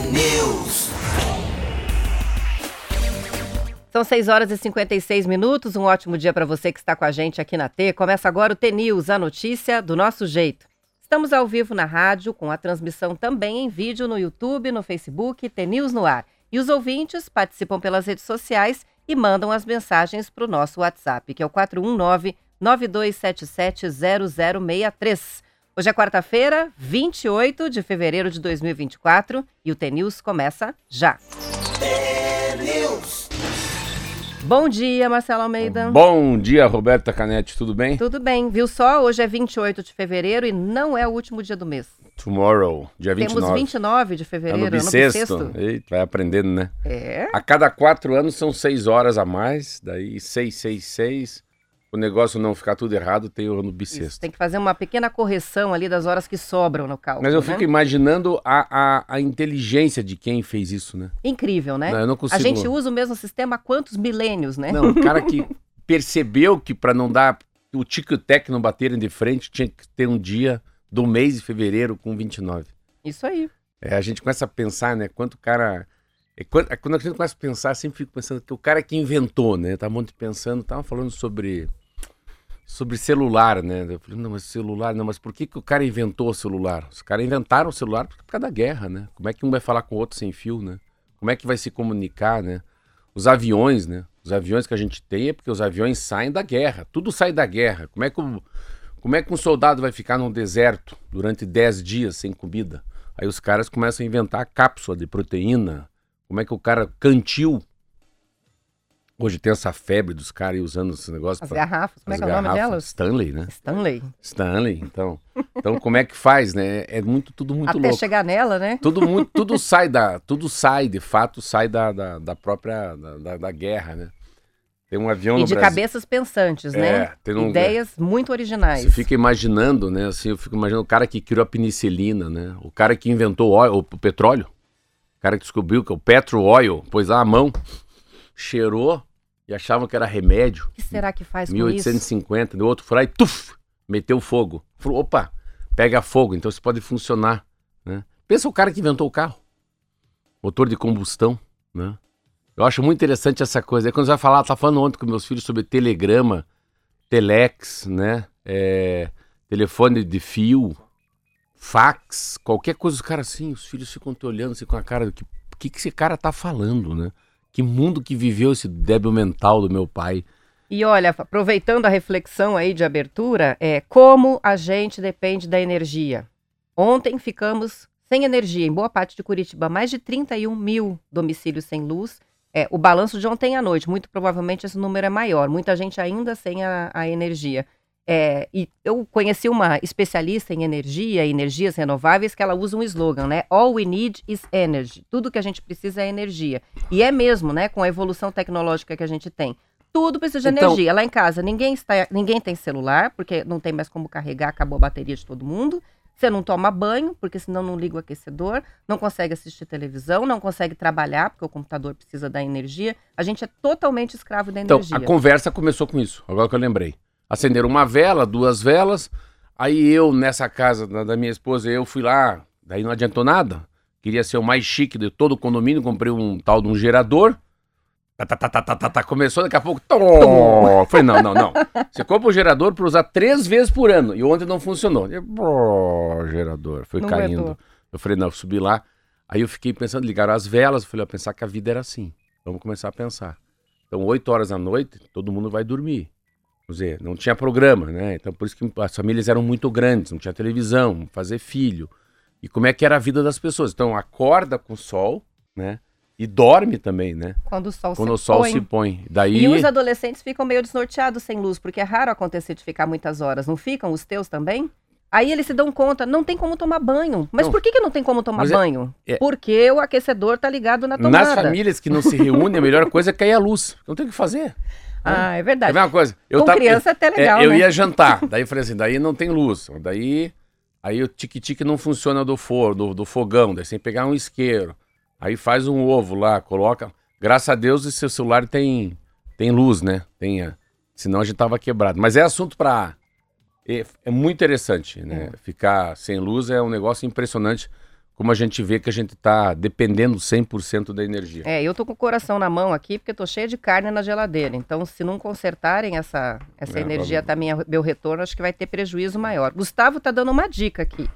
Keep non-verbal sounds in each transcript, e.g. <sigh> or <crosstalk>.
T-News. São 6 horas e 56 minutos. Um ótimo dia para você que está com a gente aqui na T. Começa agora o T-News, a notícia do nosso jeito. Estamos ao vivo na rádio, com a transmissão também em vídeo no YouTube, no Facebook, T-News no ar. E os ouvintes participam pelas redes sociais e mandam as mensagens para o nosso WhatsApp, que é o 419 9277 0063. Hoje é quarta-feira, 28 de fevereiro de 2024 e o T-News começa já. Bom dia, Marcelo Almeida. Bom dia, Roberta Canetti, tudo bem? Tudo bem, viu só? Hoje é 28 de fevereiro e não é o último dia do mês. Tomorrow, dia 29. Temos 29 de fevereiro, no ano bissexto. Eita, vai aprendendo, né? É. A cada quatro anos são seis horas a mais, daí seis, seis, seis. O negócio não ficar tudo errado, tem o ano Isso, bissexto. tem que fazer uma pequena correção ali das horas que sobram no cálculo. Mas eu né? fico imaginando a, a, a inteligência de quem fez isso, né? Incrível, né? Não, eu não A consigo... gente usa o mesmo sistema há quantos milênios, né? Não, o cara que <laughs> percebeu que para não dar o tico e o tec não baterem de frente, tinha que ter um dia do mês de fevereiro com 29. Isso aí. É, a gente começa a pensar, né? Quanto o cara. é quando, é quando a gente começa a pensar, sempre fico pensando que o cara que inventou, né? Tava muito pensando, tava falando sobre. Sobre celular, né? Eu falei, não, mas celular, não, mas por que, que o cara inventou o celular? Os caras inventaram o celular por causa da guerra, né? Como é que um vai falar com o outro sem fio, né? Como é que vai se comunicar, né? Os aviões, né? Os aviões que a gente tem é porque os aviões saem da guerra. Tudo sai da guerra. Como é que, o- como é que um soldado vai ficar num deserto durante 10 dias sem comida? Aí os caras começam a inventar cápsula de proteína. Como é que o cara cantil? Hoje tem essa febre dos caras usando esse negócio As pra- garrafas, como é as que é o nome delas? Stanley, né? Stanley. Stanley, então. Então como é que faz, né? É muito tudo muito Até louco. chegar nela, né? Tudo muito, <laughs> tudo sai da, tudo sai, de fato, sai da, da, da própria da, da- guerra, né? Tem um avião E no de Brasil. cabeças pensantes, É, né? tem um- Ideias muito originais. Você fica imaginando, né? Assim, eu fico imaginando o cara que criou a penicilina, né? O cara que inventou o, óleo, o petróleo. O cara que descobriu que é o petro oil, pôs lá a mão, cheirou e achavam que era remédio. O que será que faz com isso? 1850, o outro lá e tuf, meteu fogo. Falou, opa, pega fogo, então isso pode funcionar, né? Pensa o cara que inventou o carro. Motor de combustão, né? Eu acho muito interessante essa coisa. Aí quando você vai falar, tá falando ontem com meus filhos sobre telegrama, telex, né? É, telefone de fio, fax, qualquer coisa, os caras assim, os filhos ficam te olhando assim com a cara do que, que, que esse cara tá falando, né? Que mundo que viveu esse débil mental do meu pai. E olha, aproveitando a reflexão aí de abertura, é como a gente depende da energia. Ontem ficamos sem energia em boa parte de Curitiba, mais de 31 mil domicílios sem luz. É, o balanço de ontem à noite, muito provavelmente esse número é maior. Muita gente ainda sem a, a energia. É, e eu conheci uma especialista em energia e energias renováveis que ela usa um slogan, né? All we need is energy. Tudo que a gente precisa é energia. E é mesmo, né? Com a evolução tecnológica que a gente tem. Tudo precisa de Então- energia. Lá em casa, ninguém, está, ninguém tem celular, porque não tem mais como carregar, acabou a bateria de todo mundo. Você não toma banho, porque senão não liga o aquecedor. Não consegue assistir televisão, não consegue trabalhar, porque o computador precisa da energia. A gente é totalmente escravo da Então, energia. a conversa começou com isso, agora que eu lembrei. Acenderam uma vela, duas velas, aí eu, nessa casa da, da minha esposa, eu fui lá, daí não adiantou nada. Queria ser o mais chique de todo o condomínio, comprei um tal de um gerador. Tá, tá, tá, tá, tá, tá, tá, começou, daqui a pouco. Tom! Falei, não, não, não. Você compra o gerador para usar três vezes por ano. E ontem não funcionou. Eu, "Brrr, gerador, foi Não caindo. aguentou. Eu falei, não, eu subi lá. Aí eu fiquei pensando, ligaram as velas. Eu falei, ó, pensar que a vida era assim. Vamos começar a pensar. Então, 8 horas da noite, todo mundo vai dormir. Quer dizer, não tinha programa, né? Então, por isso que as famílias eram muito grandes, não tinha televisão, fazer filho. E como é que era a vida das pessoas? Então, acorda com o sol, né? E dorme também, né? Quando o sol Quando se o sol põe. se põe. Daí. E os adolescentes ficam meio desnorteados sem luz, porque é raro acontecer de ficar muitas horas. Não ficam os teus também? Aí eles se dão conta, não tem como tomar banho. Mas Não. por que, que não tem como tomar é- banho? é- Porque o aquecedor tá ligado na tomada. Nas famílias que não se reúnem, a melhor coisa é cair a luz. Não tem o que fazer. Ah, é verdade. ver uma coisa? Eu Com tava- criança é até É, legal, eu né? ia jantar, <laughs> daí eu falei assim, daí não tem luz, daí aí o tique-tique não funciona do forno, do, do fogão, daí você tem que pegar um isqueiro, aí faz um ovo lá, coloca, graças a Deus esse seu celular tem, tem luz, né, tem, senão a gente tava quebrado, mas é assunto pra, é, é muito interessante, né, ficar sem luz é um negócio impressionante, como a gente vê que a gente está dependendo 100% da energia. É, eu tô com o coração na mão aqui porque tô cheia de carne na geladeira. Então, se não consertarem essa, essa É, energia vamos- até minha, meu retorno, acho que vai ter prejuízo maior. Gustavo tá dando uma dica aqui.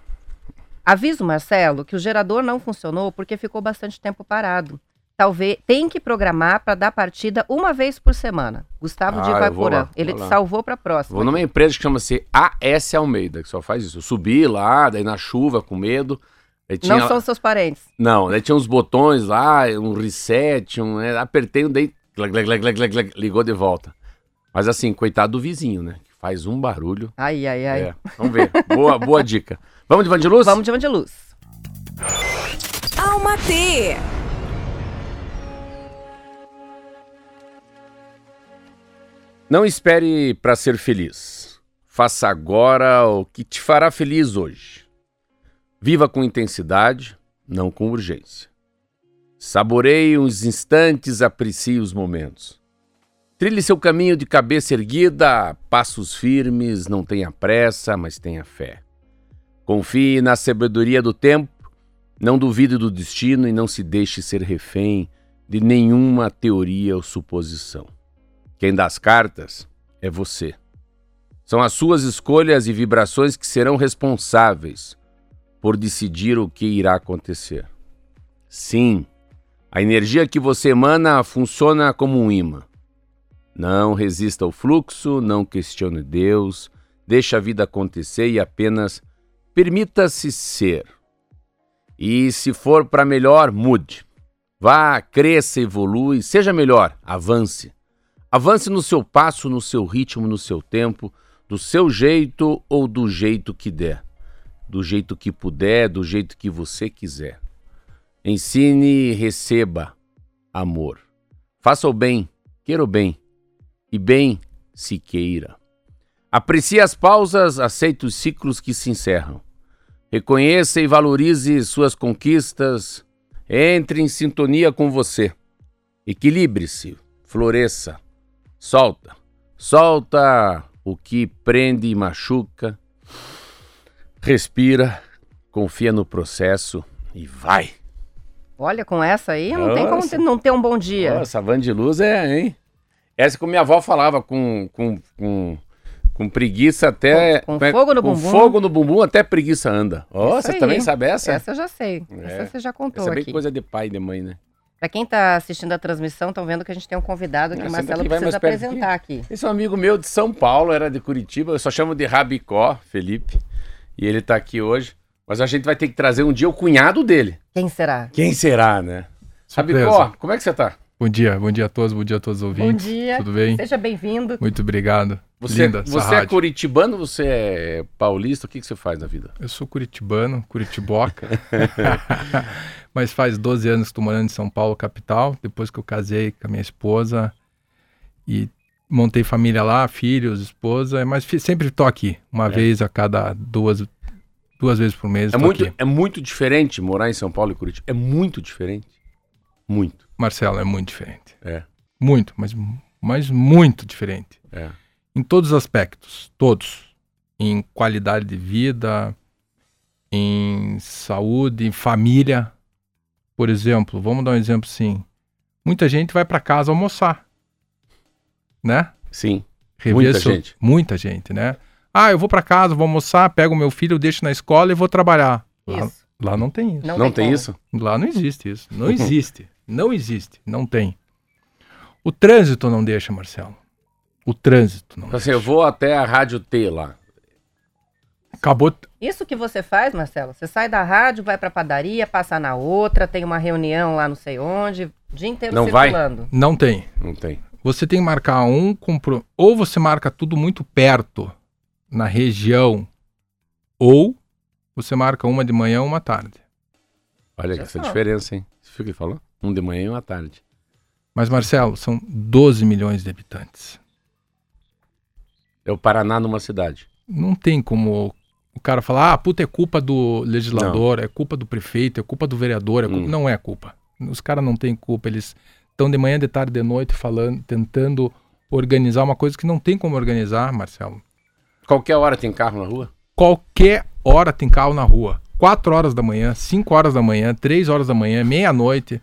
Avisa o Marcelo que o gerador não funcionou porque ficou bastante tempo parado. Talvez tem que programar para dar partida uma vez por semana. Gustavo de Ah, Ivaiporã. lá, Ele te salvou para próxima. Vou numa empresa que chama-se AS Almeida, que só faz isso. Eu subi lá, daí na chuva, com medo. Tinha... Não são seus parentes. Não, daí tinha uns botões lá, um reset, um, né, apertei, daí ligou de volta. Mas assim, coitado do vizinho, né? Que faz um barulho. Ai, ai, ai. É, vamos ver. boa, boa dica. Vamos de Vandiluz? Vamos de Van de Luz. Alma T. Não espere para ser feliz. Faça agora o que te fará feliz hoje. Viva com intensidade, não com urgência. Saboreie os instantes, aprecie os momentos. Trilhe seu caminho de cabeça erguida, passos firmes, não tenha pressa, mas tenha fé. Confie na sabedoria do tempo, não duvide do destino e não se deixe ser refém de nenhuma teoria ou suposição. Quem dá as cartas é você. São as suas escolhas e vibrações que serão responsáveis por decidir o que irá acontecer. Sim, a energia que você emana funciona como um imã. Não resista ao fluxo, não questione Deus, deixe a vida acontecer e apenas permita-se ser. E se for para melhor, mude. Vá, cresça, evolui, seja melhor, avance. Avance no seu passo, no seu ritmo, no seu tempo, do seu jeito ou do jeito que der. Do jeito que puder, do jeito que você quiser. Ensine e receba amor. Faça o bem, queira o bem, e bem se queira. Aprecie as pausas, aceite os ciclos que se encerram. Reconheça e valorize suas conquistas. Entre em sintonia com você. Equilibre-se, floresça. Solta. Solta o que prende e machuca. Respira, confia no processo e vai. Olha, com essa aí, não tem como Nossa. ter- não ter um bom dia. Nossa, van de luz é, hein? Essa que minha avó falava com, com, com, com preguiça até. Com- com é- fogo no com bumbum. fogo no bumbum até preguiça anda. Ó, Isso você aí. também sabe essa? Essa eu já sei. É. Essa você já contou Essa é bem aqui. coisa de pai e de mãe, né? Pra quem tá assistindo a transmissão, estão vendo que a gente tem um convidado que Ah, o Marcelo aqui, vai precisa apresentar aqui. Esse é um amigo meu de São Paulo, era de Curitiba, eu só chamo de Rabicó, Felipe. E ele tá aqui hoje. Mas a gente vai ter que trazer um dia o cunhado dele. Quem será? Quem será, né? Surpresa. Rabicó, como é que você tá? Bom dia, bom dia a todos, bom dia a todos os ouvintes. Bom dia. Tudo bem? Seja bem-vindo. Muito obrigado. Você, Linda você é rádio. curitibano, você é paulista? O que, que você faz na vida? Eu sou curitibano, curitiboca. <laughs> Mas faz 12 anos que estou morando em São Paulo, capital. Depois que eu casei com a minha esposa e montei família lá, filhos, esposa. Mas fi- sempre estou aqui, uma É. vez a cada duas, duas vezes por mês. É muito, aqui. é muito diferente morar em São Paulo e Curitiba. É muito diferente. Muito. Marcelo, é muito diferente. É, Muito, mas, mas muito diferente. é. Em todos os aspectos, todos. Em qualidade de vida, em saúde, em família. Por exemplo, vamos dar um exemplo assim. Muita gente vai para casa almoçar, né? Sim. Rever Muita seu- gente. Muita gente, né? Ah, eu vou para casa, vou almoçar, pego meu filho, deixo na escola e vou trabalhar. Lá, Isso. lá não tem isso. Não, Não, tem como. isso? Lá não existe isso. Não <laughs> existe. não existe. Não tem. O trânsito não deixa, Marcelo. O trânsito não Assim, eu vou até a Rádio T lá. Acabou. Isso que você faz, Marcelo? Você sai da rádio, vai pra padaria, passa na outra, tem uma reunião lá não sei onde, o dia inteiro Não vai? circulando. Não tem. Não tem. Você tem que marcar um compro... ou você marca tudo muito perto na região, ou você marca uma de manhã, uma tarde. Olha Já essa diferença, hein? Você viu o que ele falou? Um de manhã e uma tarde. Mas Marcelo, são 12 milhões de habitantes. É o Paraná numa cidade. Não tem como o cara falar, ah, puta, é culpa do legislador, é culpa do prefeito, é culpa do vereador, é culpa... Hum. não é culpa. Os caras não têm culpa, eles estão de manhã, de tarde, de noite falando, tentando organizar uma coisa que não tem como organizar, Marcelo. Qualquer hora tem carro na rua? Qualquer hora tem carro na rua. 4 horas da manhã, 5 horas da manhã, 3 horas da manhã, meia-noite,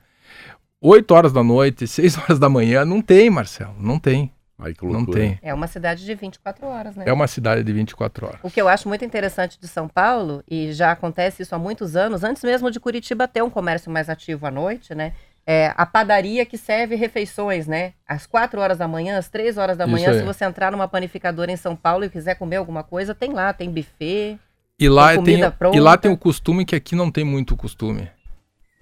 8 horas da noite, <laughs> 6 horas da manhã. Não tem, Marcelo, não tem. Ai, que Não loucura. tem. É uma cidade de 24 horas, né? É uma cidade de 24 horas. O que eu acho muito interessante de São Paulo, e já acontece isso há muitos anos, antes mesmo de Curitiba ter um comércio mais ativo à noite, né? É a padaria que serve refeições, né? Às 4 horas da manhã, às 3 horas da manhã, aí. se você entrar numa panificadora em São Paulo e quiser comer alguma coisa, tem lá, tem buffet. E lá, tem, comida e lá tem o costume que aqui não tem muito costume.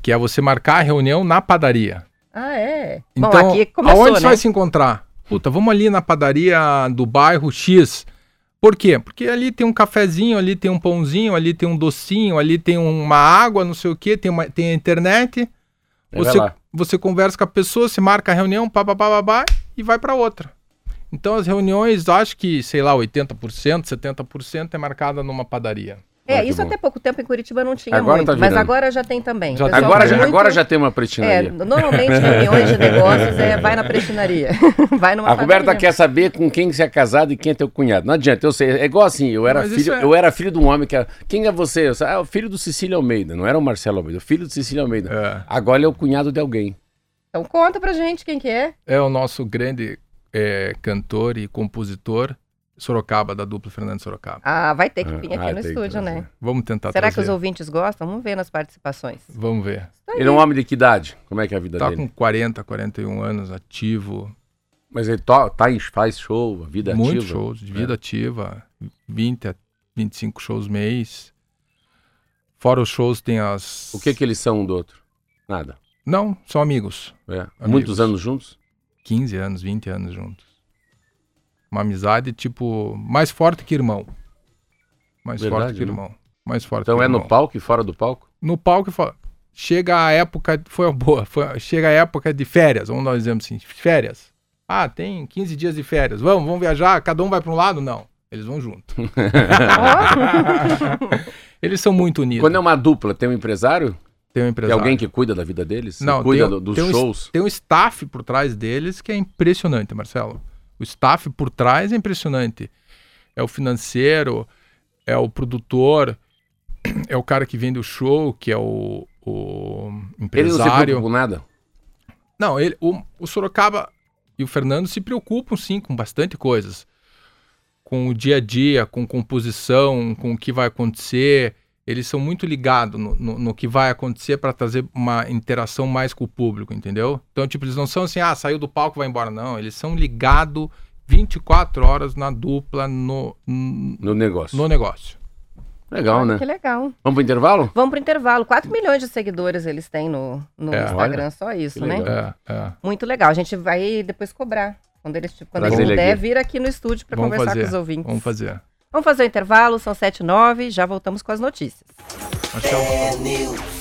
Que é você marcar a reunião na padaria. Ah, é? Então, Bom, aqui começou, aonde né? você vai se encontrar? Puta, vamos ali na padaria do bairro X. Por quê? Porque ali tem um cafezinho, ali tem um pãozinho, ali tem um docinho, ali tem uma água, não sei o quê, tem, uma, tem a internet. Você, você conversa com a pessoa, se marca a reunião, pá, pá, pá, pá, pá, e vai para outra. Então as reuniões, acho que, sei lá, 80%, 70% é marcada numa padaria. É, Muito isso bom. até pouco tempo em Curitiba não tinha Agora muito, tá mas agora já tem também. Já O tem. Agora, muito- agora já tem uma É, pretinaria. normalmente <laughs> reuniões de negócios é vai na prestinaria. <laughs> vai numa A Roberta quer saber com quem você é casado e quem é teu cunhado. Não adianta, eu sei. É igual assim, eu era, Mas filho, é- eu era filho de um homem que era. Quem é você? Eu sei, ah, o filho do Cecílio Almeida. Não era o Marcelo Almeida, o filho do Cecílio Almeida. É, Agora ele é o cunhado de alguém. Então conta pra gente quem que é. é o nosso grande é, cantor e compositor Sorocaba, da dupla Fernando Sorocaba. Ah, vai ter que vir Ah, aqui ah, no que estúdio, né? Vamos tentar Será que trazer. os ouvintes gostam? Vamos ver nas participações. Vamos ver. Ele é um homem de que idade? Como é que é a vida Tá dele? com 40, 41 anos, ativo. Mas ele to, tá em, faz show, vida Muitos ativa. shows, de vida ativa. 20 a 25 shows mês. Fora os shows, tem as. O que que eles são um do outro? Nada. Não, são amigos. É. Amigos. Muitos anos juntos? 15 anos, 20 anos juntos. Uma amizade, tipo, mais forte que irmão. Mais Verdade, forte que né? irmão. Mais forte Então que é irmão. no palco e fora do palco? No palco, fa- chega a época, foi uma boa, foi, chega a época de férias, vamos dar um exemplo assim, férias. Ah, tem 15 dias de férias, vamos, vamos viajar, cada um vai para um lado? Não, eles vão junto. <laughs> eles são muito unidos. Quando é uma dupla, tem um empresário? Tem um Tem empresário. alguém que cuida da vida deles? Não, cuida tem, do- dos tem um, shows? tem um staff por trás deles que é impressionante, Marcelo. O staff por trás é impressionante. É o financeiro, é o produtor, é o cara que vende o show, que é o, o Ele não se empresário. nada? Não, ele, o, o Sorocaba e o Fernando se preocupam sim com bastante coisas. Com o dia a dia, com composição, com o que vai acontecer. Eles são muito ligados no, no, no que vai acontecer para trazer uma interação mais com o público, entendeu? Então, tipo, eles não são assim, ah, saiu do palco, vai embora. Não, eles são ligados 24 horas na dupla, no, No negócio. no negócio. Legal, Olha né? Que legal. Vamos pro intervalo? Vamos pro intervalo. 4 milhões de seguidores eles têm no, no É, Instagram, olha. só isso, né? É, é. Muito legal. A gente vai depois cobrar. Quando eles, quando Trazer eles ele puder, aqui. vir aqui no estúdio para conversar fazer, com os ouvintes. Vamos fazer. Vamos fazer o intervalo, são 7 e 9, já voltamos com as notícias. Marcelo.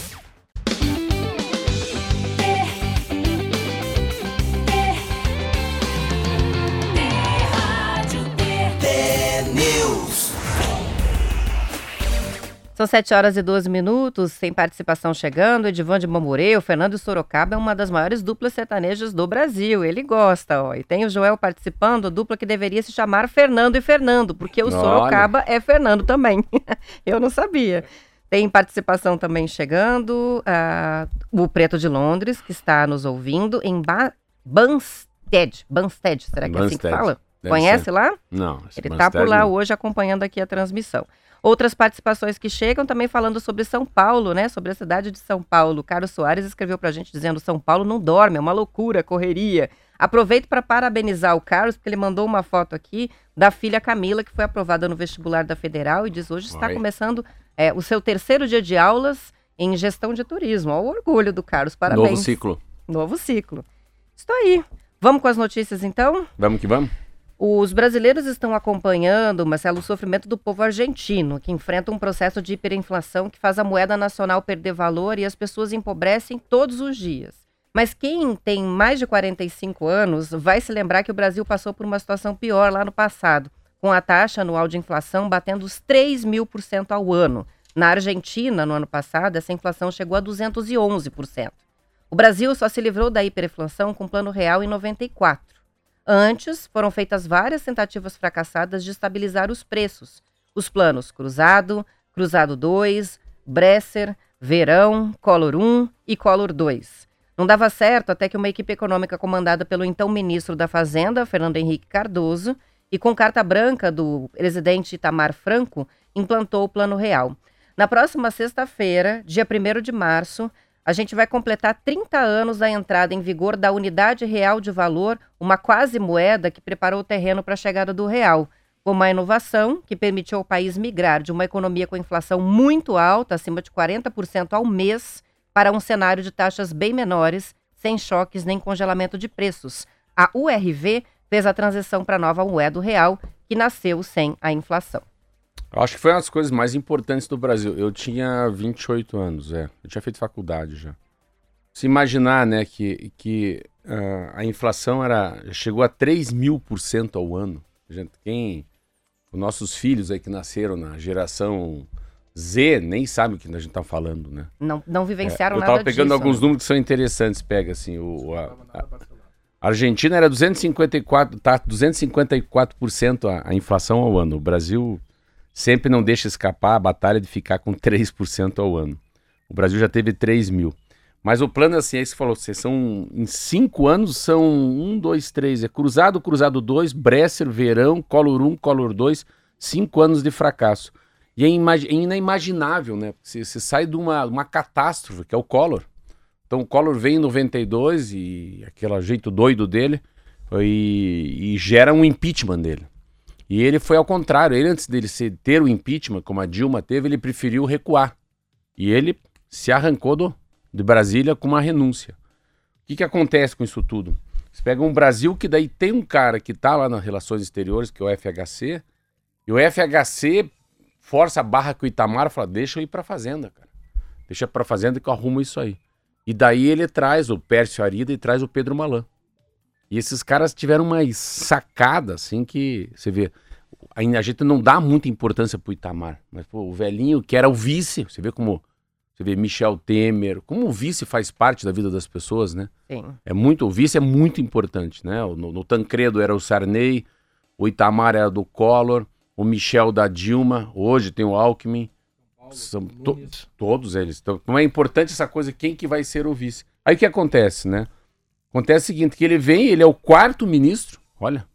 São 7 horas e 12 minutos, sem participação chegando. Edivan de Mamorê, o Fernando Sorocaba é uma das maiores duplas sertanejas do Brasil. Ele gosta, ó. E tem o Joel participando, dupla que deveria se chamar Fernando e Fernando, porque o Olha. Sorocaba é Fernando também. <laughs> Eu não sabia. Tem participação também chegando. ah, o Preto de Londres, que está nos ouvindo em ba Banstead. Banstead, será que é assim que fala? Deve Conhece ser. lá? Não. Ele está por lá não. hoje acompanhando aqui a transmissão. Outras participações que chegam também falando sobre São Paulo, né? Sobre a cidade de São Paulo. Carlos Soares escreveu pra gente dizendo: São Paulo não dorme, é uma loucura, correria. Aproveito para parabenizar o Carlos, porque ele mandou uma foto aqui da filha Camila, que foi aprovada no vestibular da Federal e diz hoje está Oi. começando é, o seu terceiro dia de aulas em gestão de turismo. Olha o orgulho do Carlos, parabéns. Novo ciclo. Novo ciclo. Estou aí. Vamos com as notícias então? Vamos que vamos? Os brasileiros estão acompanhando, Marcelo, o sofrimento do povo argentino, que enfrenta um processo de hiperinflação que faz a moeda nacional perder valor e as pessoas empobrecem todos os dias. Mas quem tem mais de 45 anos vai se lembrar que o Brasil passou por uma situação pior lá no passado, com a taxa anual de inflação batendo os 3 mil por cento ao ano. Na Argentina, no ano passado, essa inflação chegou a 211%. O Brasil só se livrou da hiperinflação com Plano Real em 94. Antes, foram feitas várias tentativas fracassadas de estabilizar os preços. Os planos Cruzado, Cruzado 2, Bresser, Verão, Collor 1 e Collor 2. Não dava certo até que uma equipe econômica comandada pelo então ministro da Fazenda, Fernando Henrique Cardoso, e com carta branca do presidente Itamar Franco, implantou o Plano Real. Na próxima sexta-feira, dia 1 de março, a gente vai completar 30 anos da entrada em vigor da Unidade Real de Valor, uma quase moeda que preparou o terreno para a chegada do real, com uma inovação que permitiu ao país migrar de uma economia com inflação muito alta, acima de 40% ao mês, para um cenário de taxas bem menores, sem choques nem congelamento de preços. A URV fez a transição para a nova moeda real, que nasceu sem a inflação. Eu acho que foi uma das coisas mais importantes do Brasil. Eu tinha 28 anos, é. Eu tinha feito faculdade já. Se imaginar, né, que, que uh, a inflação era chegou a 3 mil por cento ao ano. Gente, quem os nossos filhos aí que nasceram na geração Z nem sabe o que a gente tá falando, né? Não, não vivenciaram é, eu nada tava pegando disso, alguns né? números que são interessantes. Pega assim, o, a, a, a Argentina era 254, tá 254% a, a inflação ao ano. O Brasil sempre não deixa escapar a batalha de ficar com <laughs> 3% ao ano. O Brasil já teve 3 mil. Mas o plano é assim, é que falou, vocês são, em cinco anos são um, dois, três, é cruzado, cruzado dois, Bresser, Verão, Collor 1, Collor 2, cinco anos de fracasso. E é, é inimaginável, né? Você, você sai de uma, uma catástrofe, que é o Collor. Então o Collor vem em 92 e aquele jeito doido dele e, e gera um impeachment dele. E ele foi ao contrário, ele antes dele ser, ter o impeachment, como a Dilma teve, ele preferiu recuar. E ele se arrancou do, de Brasília com uma renúncia. O que, que acontece com isso tudo? Você pega um Brasil que daí tem um cara que está lá nas relações exteriores, que é o FHC, e o FHC força a barra com o Itamar fala, deixa eu ir para fazenda, cara. Deixa para fazenda que eu arrumo isso aí. E daí ele traz o Pércio Arida e traz o Pedro Malan. E esses caras tiveram uma sacada, assim, que você vê. A gente não dá muita importância pro Itamar. Mas, pô, o velhinho que era o vice, você vê como você vê Michel Temer, como o vice faz parte da vida das pessoas, né? Sim. É muito, o vice é muito importante, né? No, no Tancredo era o Sarney, o Itamar era do Collor, o Michel da Dilma, hoje tem o Alckmin. São to, todos eles. Então, como é importante essa coisa, quem que vai ser o vice? Aí o que acontece, né? Acontece o seguinte, que ele vem, ele é o quarto ministro, olha,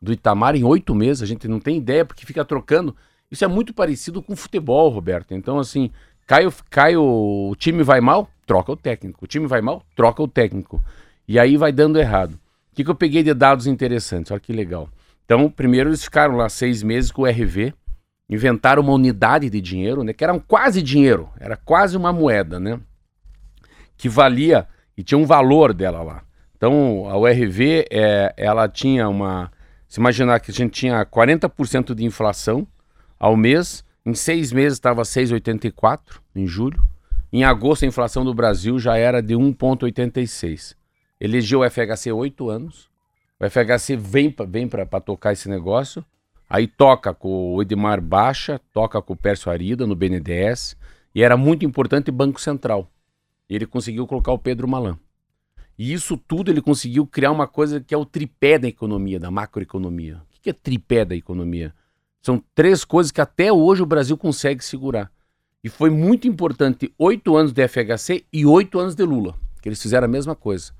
do Itamar em oito meses, a gente não tem ideia, porque fica trocando. Isso é muito parecido com futebol, Roberto. Então, assim, Cai, cai o, o time vai mal, troca o técnico. O time vai mal, troca o técnico. E aí vai dando errado. O que, que eu peguei de dados interessantes? Olha que legal. Então, primeiro eles ficaram lá seis meses com o RV, inventaram uma unidade de dinheiro, né? Que era um quase dinheiro, era quase uma moeda, né? Que valia e tinha um valor dela lá. Então, a URV, é, ela tinha uma. Se imaginar que a gente tinha 40% de inflação ao mês, em seis meses estava 6,84 em julho. Em agosto, a inflação do Brasil já era de 1,86. Elegeu o FHC oito anos. O FHC vem para vem tocar esse negócio. Aí toca com o Edmar Baixa, toca com o Pércio Arida no BNDES. E era muito importante Banco Central. Ele conseguiu colocar o Pedro Malan. E isso tudo ele conseguiu criar uma coisa que é o tripé da economia, da macroeconomia. O que é tripé da economia? São três coisas que até hoje o Brasil consegue segurar. E foi muito importante oito anos de FHC e oito anos de Lula, que eles fizeram a mesma coisa.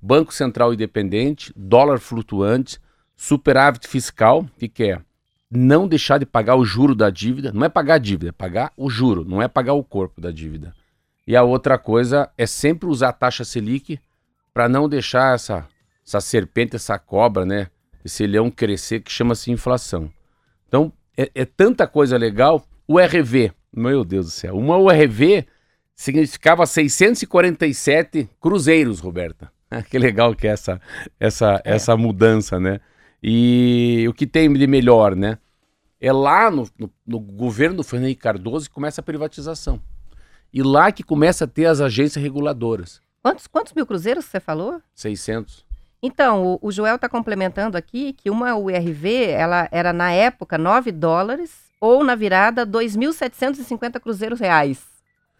Banco Central independente, dólar flutuante, superávit fiscal, que, que é não deixar de pagar o juro da dívida. Não é pagar a dívida, é pagar o juro, não é pagar o corpo da dívida. E a outra coisa é sempre usar a taxa Selic para não deixar essa, essa serpente, essa cobra, né? Esse leão crescer que chama-se inflação. Então, é, é, tanta coisa legal. O RV, meu Deus do céu, uma URV significava 647 cruzeiros, Roberta. <laughs> que legal que é essa, essa, é. essa mudança, né? E o que tem de melhor, né? É lá no, no, no governo do Fernando Cardoso que começa a privatização. E lá que começa a ter as agências reguladoras. Quantos, quantos mil cruzeiros você falou? 600. Então, o, o Joel está complementando aqui que uma URV, ela era na época 9 dólares ou na virada 2.750 cruzeiros reais.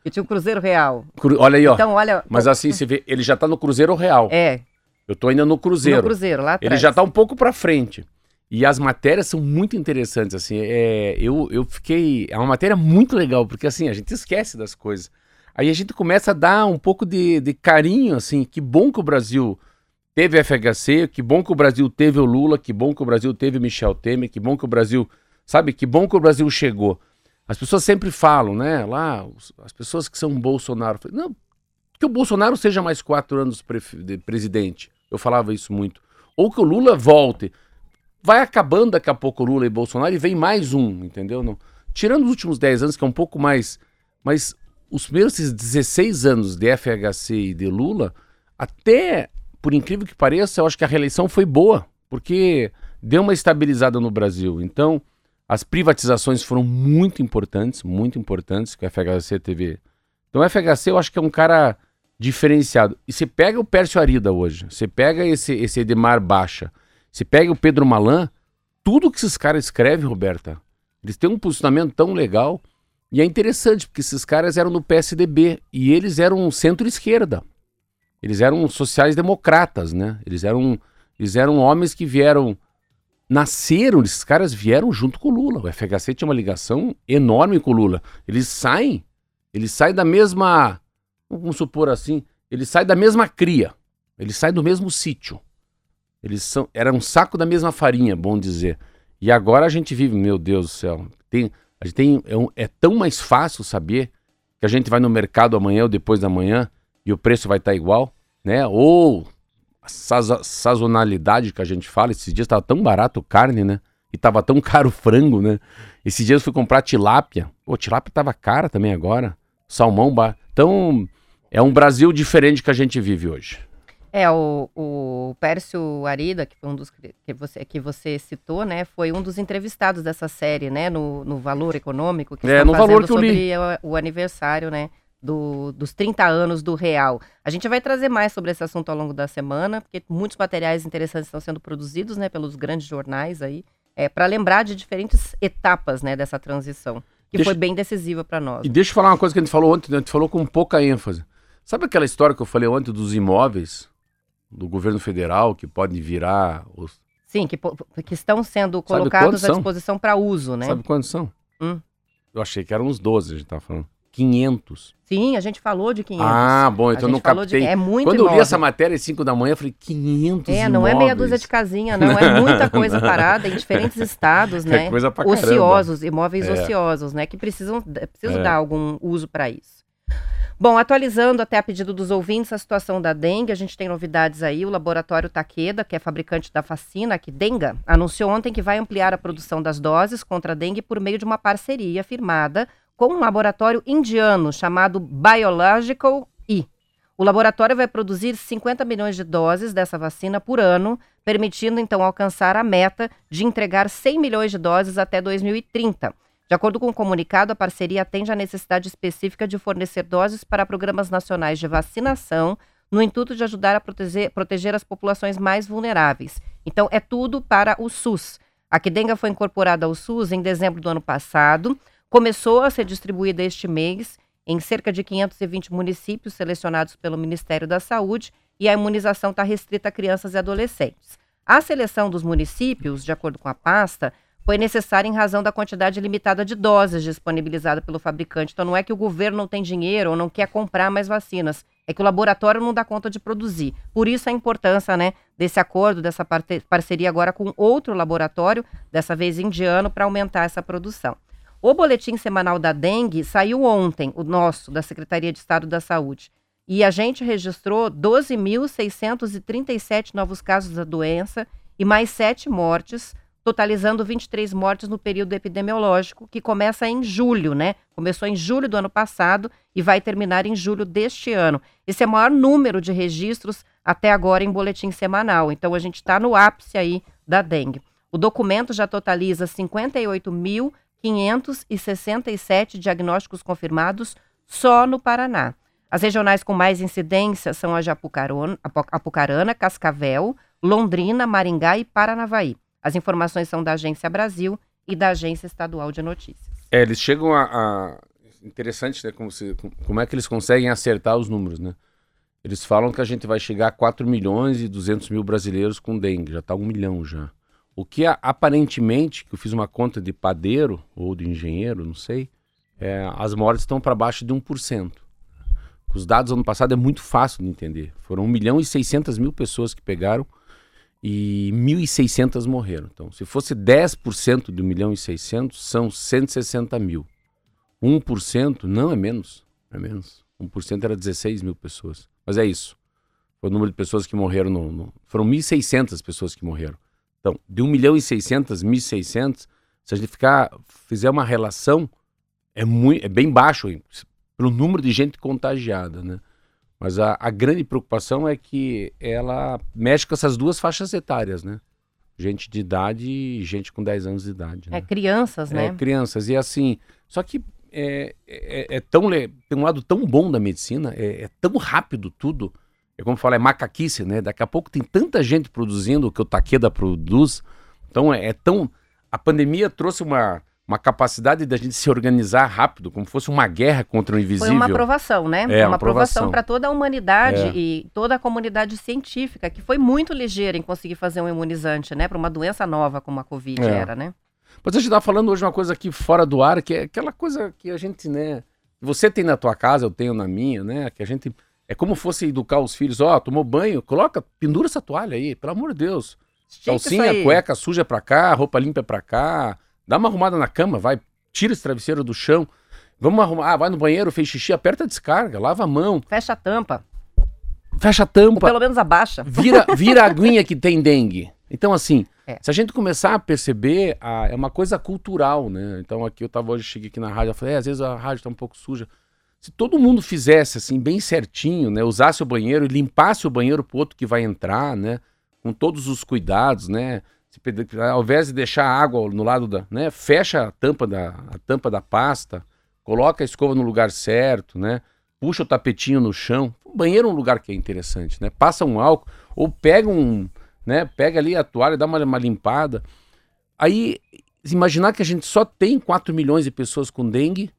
Que tinha um cruzeiro real. Cru... Olha aí, ó. Então, olha. Mas assim, você vê, ele já está no cruzeiro real. É. Eu tô ainda no cruzeiro. No cruzeiro, lá atrás. Ele já está um pouco para frente. E as matérias são muito interessantes, assim, é, eu, eu fiquei, é uma matéria muito legal, porque assim, a gente esquece das coisas. Aí a gente começa a dar um pouco de, de carinho, assim, que bom que o Brasil teve FHC, que bom que o Brasil teve o Lula, que bom que o Brasil teve Michel Temer, que bom que o Brasil, sabe, que bom que o Brasil chegou. As pessoas sempre falam, né, lá, as pessoas que são Bolsonaro, não, que o Bolsonaro seja mais quatro anos pre presidente, eu falava isso muito, ou que o Lula volte, vai acabando daqui a pouco o Lula e Bolsonaro e vem mais um, entendeu? Não. Tirando os últimos 10 anos, que é um pouco mais. Mas os primeiros 16 anos de FHC e de Lula, até, por incrível que pareça, eu acho que a reeleição foi boa, porque deu uma estabilizada no Brasil. Então, as privatizações foram muito importantes, muito importantes, que a FHC teve. Então, o FHC eu acho que é um cara diferenciado. E você pega o Pércio Arida hoje, você pega esse, esse Edmar Baixa se pega o Pedro Malan, tudo que esses caras escrevem, Roberta, eles têm um posicionamento tão legal. E é interessante, porque esses caras eram no PSDB e eles eram centro-esquerda. Eles eram sociais-democratas, né? Eles eram, eles eram homens que vieram. Nasceram, esses caras vieram junto com o Lula. O FHC tinha uma ligação enorme com o Lula. Eles saem, eles saem da mesma. Vamos supor assim, eles saem da mesma cria. Eles saem do mesmo sítio. Eles são, era um saco da mesma farinha, bom dizer. E agora a gente vive, meu Deus do céu. Tem, gente tem, é, um, é tão mais fácil saber que a gente vai no mercado amanhã ou depois da manhã e o preço vai estar tá igual, né? Ou a sazonalidade que a gente fala. Esses dias estava tão barato carne, né? E tava tão <laughs> caro o frango, né? Esses dias eu fui comprar tilápia. Pô, tilápia tava cara também agora. Salmão, bar. Então, é um Brasil diferente que a gente vive hoje. É, o, o Pércio Arida, que foi um dos que você, que você citou, né? Foi um dos entrevistados dessa série, né? No, no Valor Econômico, que é, no valor que sobre o, o, aniversário, né? Do, dos 30 anos do Real. A gente vai trazer mais sobre esse assunto ao longo da semana, porque muitos materiais interessantes estão sendo produzidos, né? Pelos grandes jornais aí, é, para lembrar de diferentes etapas, né? Dessa transição, que deixa, foi bem decisiva para nós. E deixa eu falar uma coisa que a gente falou ontem, né, a gente falou com pouca ênfase. Sabe aquela história que eu falei ontem dos imóveis? Do governo federal que podem virar os. Sim, que, que estão sendo colocados à disposição para uso, né? Sabe quantos são? Hum. Eu achei que eram uns 12, a gente estava falando. 500. Sim, a gente falou de 500. Ah, bom, então não captei. De... É muito Quando imóvel. eu li essa matéria às 5 da manhã, eu falei 500 É, não imóveis. é meia dúzia de casinha, não. É <laughs> muita coisa parada em diferentes estados, é né? É coisa pra Ociosos, imóveis é. ociosos, né? Que precisam, precisam é. dar algum uso para isso. Bom, atualizando até a pedido dos ouvintes a situação da dengue, a gente tem novidades aí. O laboratório Takeda, que é fabricante da vacina, que Denga, anunciou ontem que vai ampliar a produção das doses contra a dengue por meio de uma parceria firmada com um laboratório indiano chamado Biological E. O laboratório vai produzir 50 milhões de doses dessa vacina por ano, permitindo então alcançar a meta de entregar 100 milhões de doses até 2030. De acordo com o comunicado, a parceria atende à necessidade específica de fornecer doses para programas nacionais de vacinação, no intuito de ajudar a proteger, proteger as populações mais vulneráveis. Então, é tudo para o SUS. A Quidenga foi incorporada ao SUS em dezembro do ano passado, começou a ser distribuída este mês em cerca de 520 municípios selecionados pelo Ministério da Saúde e a imunização está restrita a crianças e adolescentes. A seleção dos municípios, de acordo com a pasta, foi necessária em razão da quantidade limitada de doses disponibilizada pelo fabricante. Então não é que o governo não tem dinheiro ou não quer comprar mais vacinas, é que o laboratório não dá conta de produzir. Por isso a importância, né, desse acordo, dessa parceria agora com outro laboratório, dessa vez indiano, para aumentar essa produção. O boletim semanal da dengue saiu ontem, o nosso, da Secretaria de Estado da Saúde. E a gente registrou 12.637 novos casos da doença e mais sete mortes, totalizando 23 mortes no período epidemiológico, que começa em julho, né? Começou em julho do ano passado e vai terminar em julho deste ano. Esse é o maior número de registros até agora em boletim semanal. Então a gente está no ápice aí da dengue. O documento já totaliza 58.567 diagnósticos confirmados só no Paraná. As regionais com mais incidência são a de Apucarana, Cascavel, Londrina, Maringá e Paranavaí. As informações são da Agência Brasil e da Agência Estadual de Notícias. É, eles chegam a. a... Interessante, né? Como, se... como é que eles conseguem acertar os números, né? Eles falam que a gente vai chegar a 4 milhões e 200 mil brasileiros com dengue. Já está um milhão já. O que aparentemente, que eu fiz uma conta de padeiro ou de engenheiro, não sei, é, as mortes estão para baixo de 1%. Os dados do ano passado é muito fácil de entender. Foram 1 milhão e 600 mil pessoas que pegaram e 1.600 morreram. Então, se fosse 10% de 1 milhão e 600, são 160 mil. 1% não é menos, é menos. 1% era 16 mil pessoas. Mas é isso. Foi o número de pessoas que morreram no... no... Foram 1.600 pessoas que morreram. Então, de 1 milhão e 600, 1.600, se a gente ficar, fizer uma relação, é, muito, é bem baixo hein, pelo número de gente contagiada, né? Mas a, a grande preocupação é que ela mexe com essas duas faixas etárias, né? Gente de idade e gente com 10 anos de idade. É Né? crianças, É, né? crianças. E assim, só que é, é, é tão. Tem um lado tão bom da medicina, é, é tão rápido tudo. É como fala, é macaquice, né? Daqui a pouco tem tanta gente produzindo o que o Takeda produz. Então é, é tão. A pandemia trouxe uma, uma capacidade da gente se organizar rápido, como fosse uma guerra contra o invisível. Foi uma aprovação, né? É, uma uma aprovação para toda a humanidade É. e toda a comunidade científica, que foi muito ligeira em conseguir fazer um imunizante, né? Para uma doença nova como a Covid É. era, né? Mas a gente tá falando hoje uma coisa aqui fora do ar, que é aquela coisa que a gente, né? Você tem na tua casa, eu tenho na minha, né? Que a gente. É como fosse educar os filhos, ó, tomou banho, coloca, pendura essa toalha aí, pelo amor de Deus. Calcinha, cueca suja pra cá, roupa limpa pra cá. Dá uma arrumada na cama, vai, tira esse travesseiro do chão. Vamos arrumar, ah, vai no banheiro, fez xixi, aperta a descarga, lava a mão, Fecha a tampa, fecha a ou tampa, pelo menos abaixa. vira, <laughs> vira a aguinha que tem dengue. Então, assim, É. se a gente começar a perceber, a- é uma coisa cultural, né? Então, aqui eu tava hoje, cheguei aqui na rádio, eu falei, é, às vezes a rádio tá um pouco suja. Se todo mundo fizesse assim, bem certinho, né? Usasse o banheiro e limpasse o banheiro pro outro que vai entrar, né? Com todos os cuidados, né? Se Ao invés de deixar a água no lado da, né? Fecha a tampa da, a tampa da pasta, coloca a escova no lugar certo, né? Puxa o tapetinho no chão. O banheiro é um lugar que é interessante, né? Passa um álcool ou pega um, né? Pega ali a toalha, dá uma, uma limpada. Aí, imaginar que a gente só tem 4 milhões de pessoas com dengue,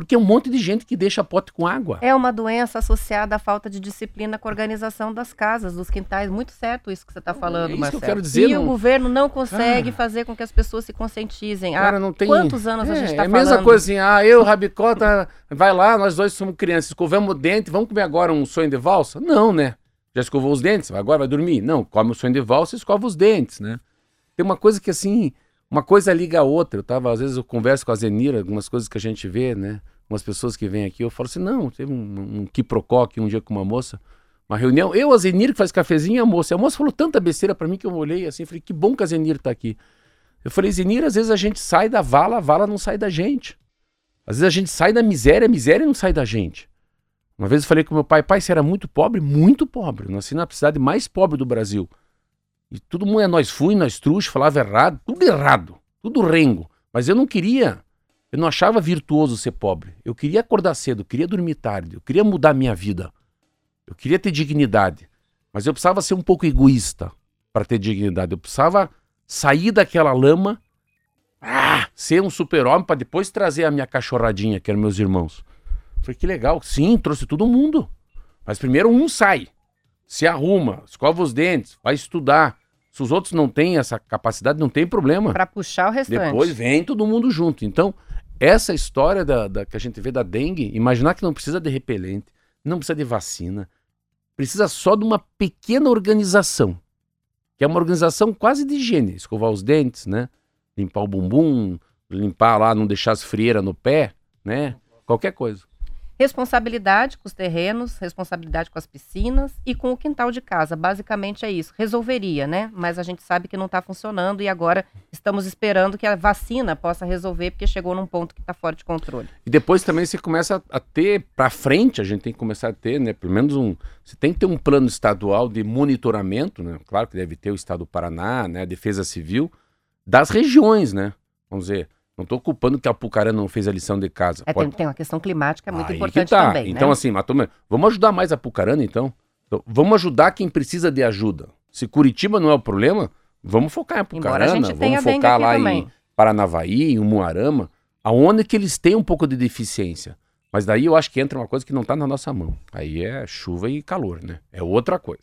porque é um monte de gente que deixa pote com água. É uma doença associada à falta de disciplina com a organização das casas, dos quintais. Muito certo isso que você está falando, é isso que eu Marcelo. quero dizer, E não- o governo não consegue Ah. fazer com que as pessoas se conscientizem. Cara, não tem. quantos anos a é, gente está É a falando? mesma coisa assim, ah, eu, Rabicota, vai lá, nós dois somos crianças, escovamos o dente, vamos comer agora um sonho de valsa? Não, né? Já escovou os dentes, agora vai dormir? Não, come o sonho de valsa e escova os dentes, né? Tem uma coisa que assim, uma coisa liga a outra. Eu tava, às vezes eu converso com a Zenira, algumas coisas que a gente vê, né? Umas pessoas que vêm aqui, eu falo assim, não, teve um, um quiprocó aqui um dia com uma moça, uma reunião, eu, a Zenir, que faz cafezinho, e a moça. A moça falou tanta besteira pra mim que eu olhei assim, falei, que bom que a Zenir tá aqui. Eu falei, Zenir, às vezes a gente sai da vala, a vala não sai da gente. Às vezes a gente sai da miséria, a miséria não sai da gente. Uma vez eu falei com meu pai, pai, você era muito pobre? Muito pobre. Eu nasci na cidade mais pobre do Brasil. E todo mundo é nós fui, nós trouxa, falava errado, tudo errado, tudo rengo. Mas eu não queria, eu não achava virtuoso ser pobre. Eu queria acordar cedo, eu queria dormir tarde, eu queria mudar minha vida. Eu queria ter dignidade. Mas eu precisava ser um pouco egoísta para ter dignidade. Eu precisava sair daquela lama, ah, ser um super-homem para depois trazer a minha cachorradinha, que eram meus irmãos. Falei, que legal. Sim, trouxe todo mundo. Mas primeiro um sai, se arruma, escova os dentes, vai estudar. Se os outros não têm essa capacidade, não tem problema. Para puxar o restante. Depois vem todo mundo junto. Então, essa história da, da- que a gente vê da dengue, imaginar que não precisa de repelente, não precisa de vacina, precisa só de uma pequena organização, que é uma organização quase de higiene, escovar os dentes, né? Limpar o bumbum, limpar lá, não deixar as frieiras no pé, né? Qualquer coisa. Responsabilidade com os terrenos, responsabilidade com as piscinas e com o quintal de casa. Basicamente é isso. Resolveria, né? Mas a gente sabe que não está funcionando e agora estamos esperando que a vacina possa resolver, porque chegou num ponto que está fora de controle. E depois também você começa a ter, para frente, a gente tem que começar a ter, né? Pelo menos um. Você tem que ter um plano estadual de monitoramento, né? Claro que deve ter o Estado do Paraná, né? A Defesa Civil, das regiões, né? Vamos dizer. Não estou culpando que a Apucarana não fez a lição de casa. É, Pode- tem, uma questão climática muito Aí que importante tá. também. Então, né? assim, mas vamos ajudar mais a Apucarana, então? Então, Vamos ajudar quem precisa de ajuda. Se Curitiba não é o problema, vamos focar em Apucarana, vamos focar lá também. em Paranavaí, em Umuarama, aonde que eles têm um pouco de deficiência. Mas daí eu acho que entra uma coisa que não está na nossa mão. Aí é chuva e calor, né? É outra coisa.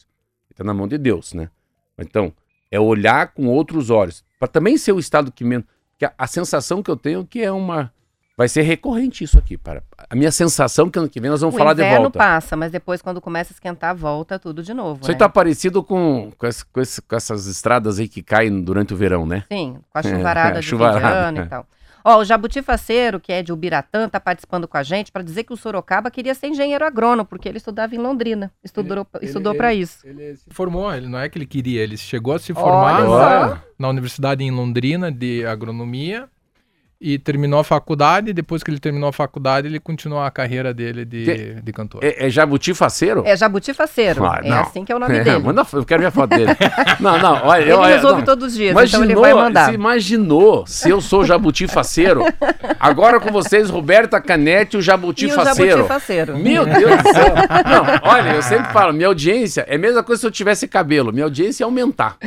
Está na mão de Deus, né? Então, é olhar com outros olhos. para também ser o estado que menos. Que a, a sensação que eu tenho é que é uma. Vai ser recorrente isso aqui. Para, a minha sensação é que ano que vem nós vamos o falar de inverno volta. passa, mas depois quando começa a esquentar, volta tudo de novo, Isso né? tá parecido com, com, esse- com esse- com essas estradas aí que caem durante o verão, né? Sim, com a É, chuvarada é, de chuvarada, ano é. e tal. Ó, o Jabuti Faceiro, que é de Ubiratã, tá participando com a gente para dizer que o Sorocaba queria ser engenheiro agrônomo, porque ele estudava em Londrina. Estudou, Ele- estudou para isso. Ele se formou, ele não é que ele queria, ele chegou a se formar na universidade em Londrina de agronomia e terminou a faculdade. Depois que ele terminou a faculdade, ele continuou a carreira dele de, Que- de cantor. É, é jabuti faceiro? É Jabuti Faceiro. Ah, é assim que é o nome <laughs> É, dele. manda, eu quero ver a foto dele. <laughs> não, não, olha. Ele eu, nos ouve não. todos os dias, Imaginou, então ele vai mandar. Você imaginou se eu sou jabuti faceiro? Agora com vocês, Roberta Canete, o jabuti E o faceiro. Jabuti Faceiro. Meu Deus do céu. Não, olha, eu sempre falo, minha audiência é a mesma coisa se eu tivesse cabelo. Minha audiência ia aumentar.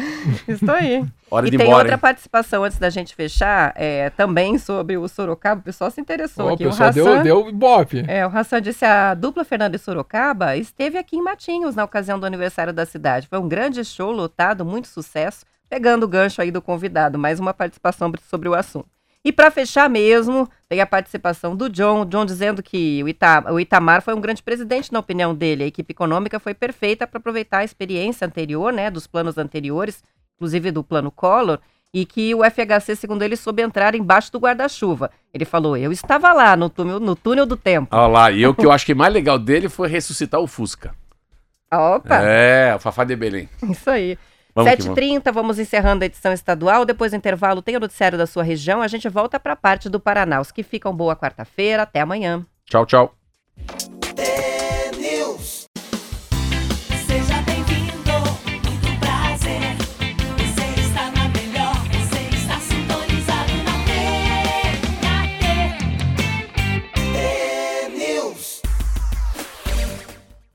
Isso aí. Hora E de tem embora. outra hein? participação antes da gente fechar, é, também sobre o Sorocaba. O pessoal se interessou Ô, o aqui. pessoal o deu, Hassan, deu ibope. É, o Hassan disse a dupla Fernanda e Sorocaba esteve aqui em Matinhos na ocasião do aniversário da cidade. Foi um grande show lotado, muito sucesso, pegando o gancho aí do convidado, mais uma participação sobre o assunto. E para fechar mesmo, tem a participação do John, John dizendo que o, Ita- o Itamar foi um grande presidente na opinião dele. A equipe econômica foi perfeita para aproveitar a experiência anterior, né, dos planos anteriores, inclusive do plano Collor, e que o FHC, segundo ele, soube entrar embaixo do guarda-chuva. Ele falou: Eu estava lá no túnel, no túnel do tempo. Olha lá, e eu que eu <laughs> acho que mais legal dele foi ressuscitar o Fusca. Opa, É, o Fafá de Belém. isso aí. Vamos que vamos. 7h30, vamos encerrando a edição estadual. Depois do intervalo, tem o noticiário da sua região. A gente volta para a parte do Paraná. Os que ficam boa quarta-feira. Até amanhã. Tchau, tchau.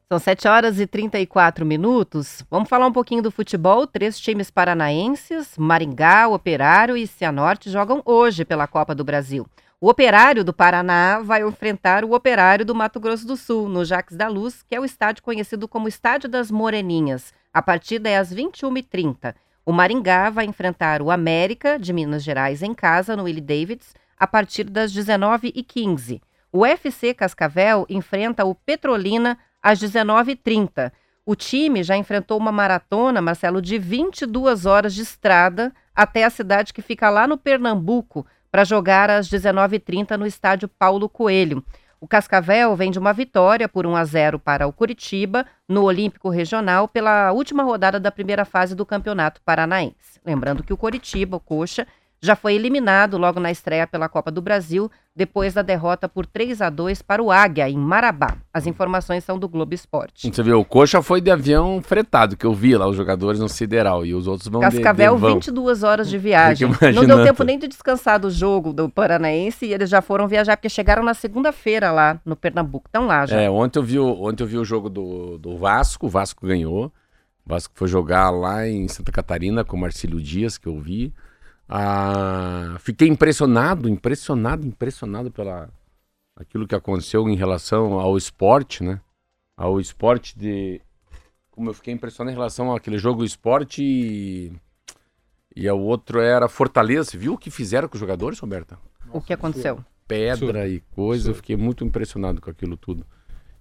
São 7 horas e 34 minutos. Vamos falar um pouquinho do futebol. Três times paranaenses, Maringá, Operário e Cianorte, jogam hoje pela Copa do Brasil. O Operário do Paraná vai enfrentar o Operário do Mato Grosso do Sul, no Jaques da Luz, que é o estádio conhecido como Estádio das Moreninhas. A partida é às 21h30. O Maringá vai enfrentar o América, de Minas Gerais, em casa, no Willie Davids, a partir das 19h15. O FC Cascavel enfrenta o Petrolina às 19h30. O time já enfrentou uma maratona, Marcelo, de 22 horas de estrada até a cidade que fica lá no Pernambuco para jogar às 19h30 no estádio Paulo Coelho. O Cascavel vem de uma vitória por 1 a 0 para o Curitiba no Olímpico Regional pela última rodada da primeira fase do Campeonato Paranaense. Lembrando que o Curitiba, o Coxa, já foi eliminado logo na estreia pela Copa do Brasil, depois da derrota por 3 a 2 para o Águia, em Marabá. As informações são do Globo Esporte. Você viu, o Coxa foi de avião fretado, que eu vi lá, os jogadores no Sideral, e os outros vão de- Cascavel, de vão. 22 horas de viagem. Não deu tempo nem de descansar do jogo do Paranaense e eles já foram viajar, porque chegaram na segunda-feira lá no Pernambuco. Estão lá já. É, ontem eu vi ontem eu vi o jogo do, do Vasco, o Vasco ganhou. O Vasco foi jogar lá em Santa Catarina com o Marcílio Dias, que eu vi. Ah, fiquei impressionado, impressionado, impressionado pela aquilo que aconteceu em relação ao esporte, né? Ao esporte de como eu fiquei impressionado em relação àquele jogo esporte e e o outro era Fortaleza. Você viu o que fizeram com os jogadores, Roberta? O que aconteceu? pedra e coisa. Eu fiquei muito impressionado com aquilo tudo.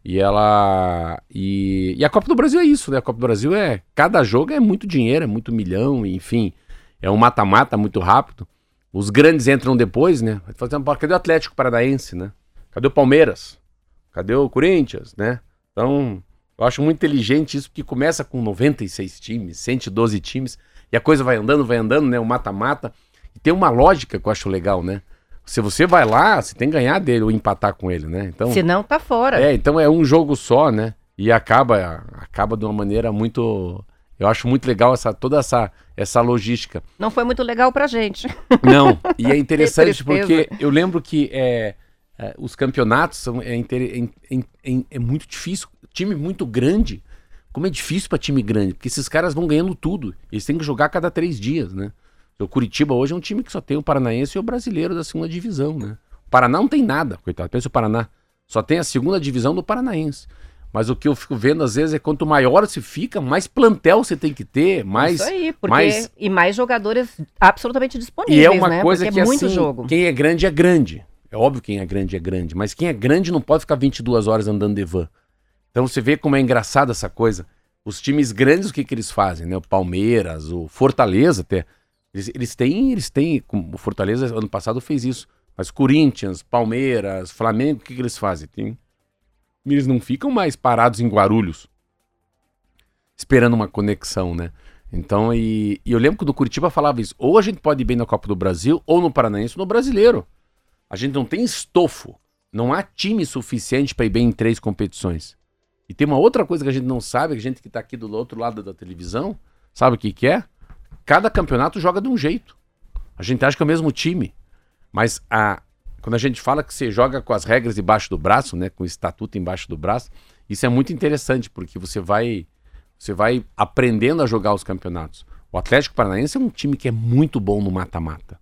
E ela. E, e a Copa do Brasil é isso, né? A Copa do Brasil é. Cada jogo é muito dinheiro, é muito milhão, enfim. É um mata-mata muito rápido. Os grandes entram depois, né? Vai fazer uma- Cadê o Atlético Paranaense, né? Cadê o Palmeiras? Cadê o Corinthians, né? Então, eu acho muito inteligente isso, porque começa com 96 times, 112 times, e a coisa vai andando, vai andando, né? O mata-mata. E tem uma lógica que eu acho legal, né? Se você vai lá, você tem que ganhar dele ou empatar com ele, né? Então, Se não, tá fora. é, então é um jogo só, né? E acaba acaba de uma maneira muito eu acho muito legal essa toda essa essa logística. Não foi muito legal pra gente. <laughs> Não, e é interessante porque eu lembro que é, é, os campeonatos são é, é- é- é- é muito difícil, time muito grande. Como é difícil para time grande, porque esses caras vão ganhando tudo. Eles têm que jogar cada três dias, né? O Curitiba hoje é um time que só tem o Paranaense e o brasileiro da segunda divisão, né? O Paraná não tem nada, coitado. Pensa o Paraná. Só tem a segunda divisão do Paranaense. Mas o que eu fico vendo às vezes é quanto maior se fica, mais plantel você tem que ter, mais. Isso aí, porque mais- e mais jogadores absolutamente disponíveis, E é uma né? coisa porque que é muito assim, jogo. quem é grande é grande. É óbvio que quem é grande é grande, mas quem é grande não pode ficar 22 horas andando de van. Então você vê como é engraçada essa coisa. Os times grandes, o que, que eles fazem, né? O Palmeiras, o Fortaleza até. Eles, eles têm, eles têm, o Fortaleza ano passado fez isso. Mas Corinthians, Palmeiras, Flamengo, o que, que eles fazem? Tem, eles não ficam mais parados em Guarulhos, esperando uma conexão, né? Então, e, e eu lembro que do Curitiba falava isso. Ou a gente pode ir bem na Copa do Brasil, ou no Paranaense, ou no Brasileiro. A gente não tem estofo. Não há time suficiente para ir bem em três competições. E tem uma outra coisa que a gente não sabe, que a gente que tá aqui do outro lado da televisão, sabe o que, que é? Cada campeonato joga de um jeito. A gente acha que é o mesmo time. Mas a, quando a gente fala que você joga com as regras debaixo do braço, né, com o estatuto embaixo do braço, isso é muito interessante, porque você vai você vai aprendendo a jogar os campeonatos. O Atlético Paranaense é um time que é muito bom no mata-mata.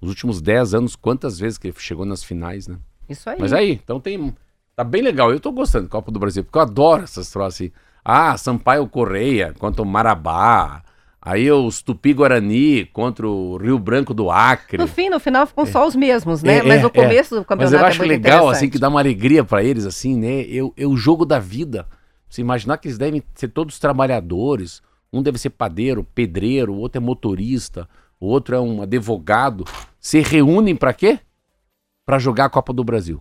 Nos últimos 10 anos, quantas vezes que ele chegou nas finais, né? Isso aí. Mas aí, então tem. Tá bem legal. Eu tô gostando da Copa do Brasil, porque eu adoro essas troças assim. Ah, Sampaio Correia contra o Marabá. Aí os Tupi Guarani contra o Rio Branco do Acre. No fim, no final ficam só os mesmos, né? É, Mas é, no começo do campeonato Mas eu acho é muito legal, assim, que dá uma alegria pra eles, assim, né? Eu, eu, o jogo da vida. Você imaginar que eles devem ser todos trabalhadores. Um deve ser padeiro, pedreiro, o outro é motorista, o outro é um advogado. Se reúnem pra quê? Pra jogar a Copa do Brasil.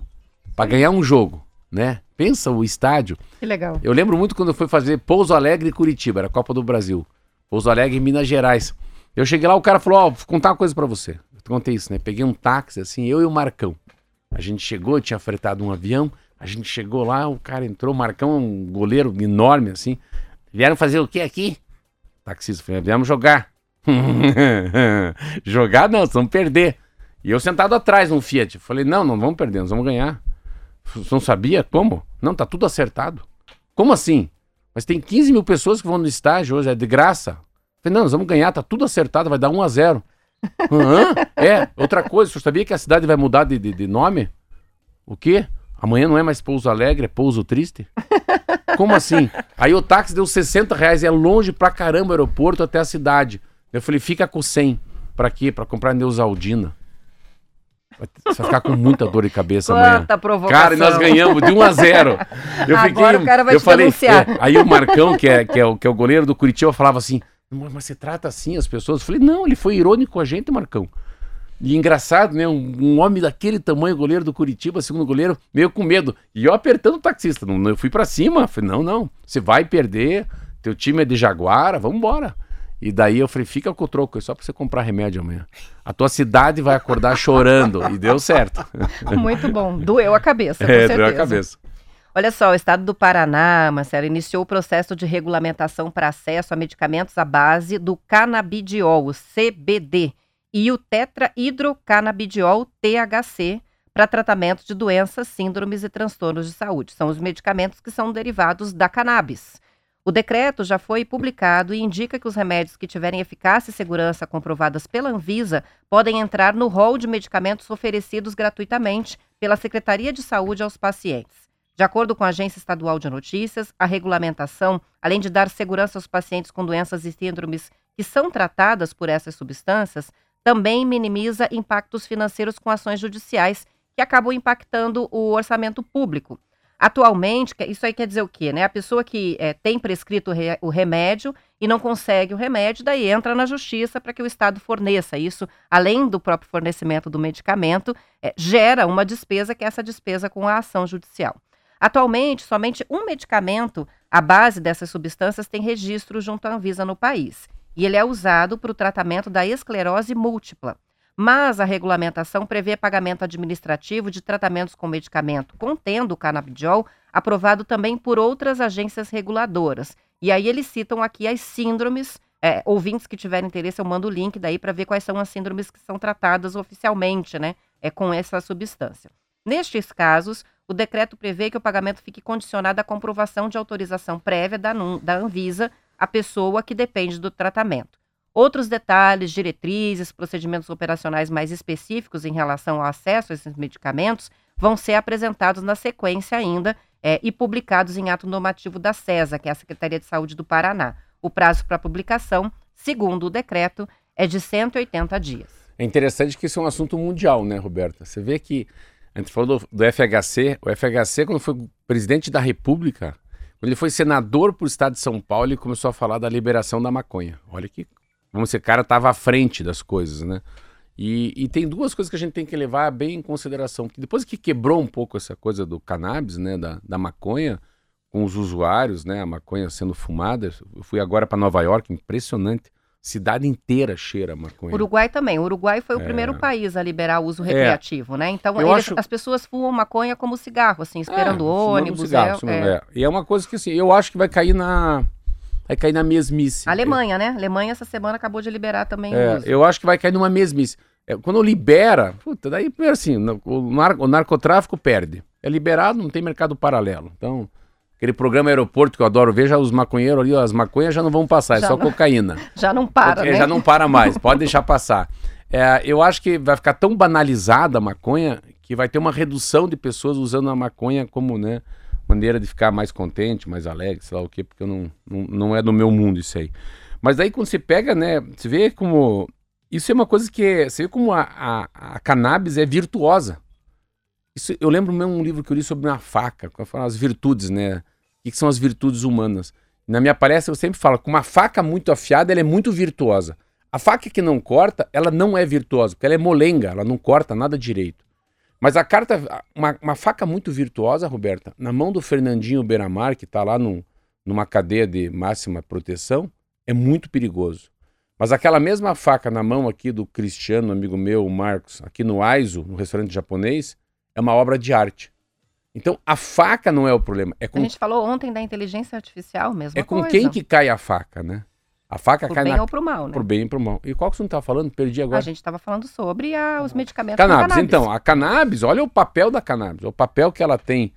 Pra ganhar um jogo, né? Pensa o estádio. Que legal. Eu lembro muito quando eu fui fazer Pouso Alegre e Curitiba, era a Copa do Brasil. Pouso Alegre Minas Gerais. Eu cheguei lá, o cara falou: Ó, vou contar uma coisa pra você. Eu te contei isso, né? Peguei um táxi, assim, eu e o Marcão. A gente chegou, tinha fretado um avião. A gente chegou lá, o cara entrou, o Marcão é um goleiro enorme, assim. Vieram fazer o que aqui? Taxista, falei, viemos jogar. <laughs> jogar não, vamos perder. E eu sentado atrás no Fiat. Falei, não, não vamos perder, nós vamos ganhar. Você não sabia? Como? Não, tá tudo acertado. Como assim? Mas tem 15 mil pessoas que vão no estágio hoje, é de graça. Falei, não, nós vamos ganhar, tá tudo acertado, vai dar 1 a 0 <laughs> Hã? É, outra coisa, você sabia que a cidade vai mudar de, de, de nome? O quê? Amanhã não é mais Pouso Alegre, é Pouso Triste? Como assim? Aí o táxi deu 60 reais, é longe pra caramba o aeroporto até a cidade. Eu falei, fica com 100. Pra quê? Pra comprar Neusaldina. Você vai ficar com muita dor de cabeça amanhã. Quanta provocação. Cara, e nós ganhamos de 1 a 0. Eu Agora o cara vai eu te falei, denunciar. é, aí o Marcão, que é, que, é o, que é o goleiro do Curitiba, falava assim: mas você trata assim as pessoas? Eu falei, não, ele foi irônico com a gente, Marcão. E engraçado, né? Um, um homem daquele tamanho, goleiro do Curitiba, segundo goleiro, meio com medo. E eu apertando o taxista. Não, eu fui pra cima. Falei, não, não. Você vai perder. Teu time é de Jaguara, vambora. E daí eu falei, fica com o troco, é só pra você comprar remédio amanhã. A tua cidade vai acordar chorando. E deu certo. <laughs> Muito bom. Doeu a cabeça, com É, certeza. deu a cabeça. Olha só, o estado do Paraná, Marcelo, iniciou o processo de regulamentação para acesso a medicamentos à base do canabidiol, o CBD, e o tetrahidrocanabidiol, THC, para tratamento de doenças, síndromes e transtornos de saúde. São os medicamentos que são derivados da cannabis. O decreto já foi publicado e indica que os remédios que tiverem eficácia e segurança comprovadas pela Anvisa podem entrar no rol de medicamentos oferecidos gratuitamente pela Secretaria de Saúde aos pacientes. De acordo com a Agência Estadual de Notícias, a regulamentação, além de dar segurança aos pacientes com doenças e síndromes que são tratadas por essas substâncias, também minimiza impactos financeiros com ações judiciais que acabam impactando o orçamento público. Atualmente, isso aí quer dizer o quê? Né? A pessoa que eh, tem prescrito o re- o remédio e não consegue o remédio, daí entra na justiça para que o Estado forneça. Isso, além do próprio fornecimento do medicamento, eh, gera uma despesa que é essa despesa com a ação judicial. Atualmente, somente um medicamento à base dessas substâncias tem registro junto à Anvisa no país. E ele é usado para o tratamento da esclerose múltipla. Mas a regulamentação prevê pagamento administrativo de tratamentos com medicamento contendo o canabidiol, aprovado também por outras agências reguladoras. E aí eles citam aqui as síndromes. é, ouvintes que tiverem interesse, eu mando o link daí para ver quais são as síndromes que são tratadas oficialmente, né? É com essa substância. Nestes casos, o decreto prevê que o pagamento fique condicionado à comprovação de autorização prévia da, da Anvisa à pessoa que depende do tratamento. Outros detalhes, diretrizes, procedimentos operacionais mais específicos em relação ao acesso a esses medicamentos vão ser apresentados na sequência ainda é, e publicados em ato normativo da CESA, que é a Secretaria de Saúde do Paraná. O prazo para publicação, segundo o decreto, é de 180 dias. É interessante que isso é um assunto mundial, né, Roberta? Você vê que a gente falou do, do FHC, o FHC, quando foi presidente da República, quando ele foi senador para o estado de São Paulo, ele começou a falar da liberação da maconha. Olha que, como esse cara estava à frente das coisas, né? E, e, tem duas coisas que a gente tem que levar bem em consideração. Que depois que quebrou um pouco essa coisa do cannabis, né, da, da maconha, com os usuários, né, a maconha sendo fumada. Eu fui agora para Nova York, impressionante. Cidade inteira cheira a maconha. Uruguai também. O Uruguai foi o É. primeiro país a liberar o uso recreativo, né? Então, eles- acho- as pessoas fumam maconha como cigarro, assim, esperando É, o ônibus. cigarro, é- é. é. E é uma coisa que assim, eu acho que vai cair na. Vai cair na mesmice. A Alemanha, né? A Alemanha essa semana acabou de liberar também o É, uso. eu acho que vai cair numa mesmice. É, quando libera, puta, daí primeiro assim, o, nar- o narcotráfico perde. É liberado, não tem mercado paralelo. Então, aquele programa aeroporto que eu adoro ver, já os maconheiros ali, ó, as maconhas já não vão passar, é Já só não- cocaína. <laughs> Já não para, né? Já não para mais, pode deixar passar. É, eu acho que vai ficar tão banalizada a maconha que vai ter uma redução de pessoas usando a maconha como, né, maneira de ficar mais contente, mais alegre, sei lá o quê, porque eu não, não, não é do meu mundo isso aí. Mas daí quando você pega, né, você vê como... Isso é uma coisa que... é- Você vê como a, a, a cannabis é virtuosa. Isso, eu lembro mesmo um livro que eu li sobre uma faca, que as virtudes, né? O que, que são as virtudes humanas? Na minha palestra eu sempre falo que uma faca muito afiada ela é muito virtuosa. A faca que não corta, ela não é virtuosa, porque ela é molenga, ela não corta nada direito. Mas a carta, uma, uma faca muito virtuosa, Roberta, na mão do Fernandinho Beiramar, que está lá num- numa cadeia de máxima proteção, é muito perigoso. Mas aquela mesma faca na mão aqui do Cristiano, amigo meu, o Marcos, aqui no Aizo, no restaurante japonês, é uma obra de arte. Então a faca não é o problema, é A com, gente falou ontem da inteligência artificial mesmo. é com quem que cai a faca, né? A faca Por cai bem na, ou pro mal, né? pro bem e pro mal. E qual que você não estava falando? Perdi A agora. gente estava falando sobre ah, os medicamentos com Cannabis. Então, a cannabis, olha o papel da cannabis, o papel que ela tem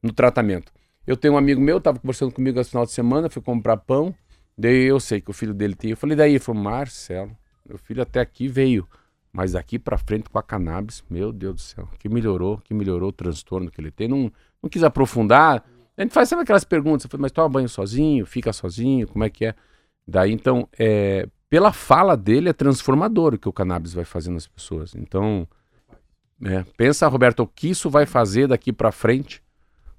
no tratamento. Eu tenho um amigo meu, estava conversando comigo esse final de semana, fui comprar pão, daí eu sei que o filho dele tinha. Eu falei, daí? Ele falou, Marcelo, meu filho até aqui veio, mas daqui pra frente com a cannabis, meu Deus do céu, que melhorou, que melhorou o transtorno que ele tem. Não, não quis aprofundar. A gente faz sempre aquelas perguntas, eu falei, mas toma banho sozinho, fica sozinho, como é que é? Daí, então, é, pela fala dele, é transformador o que o cannabis vai fazer nas pessoas. Então, é, pensa, Roberto, o que isso vai fazer daqui pra frente?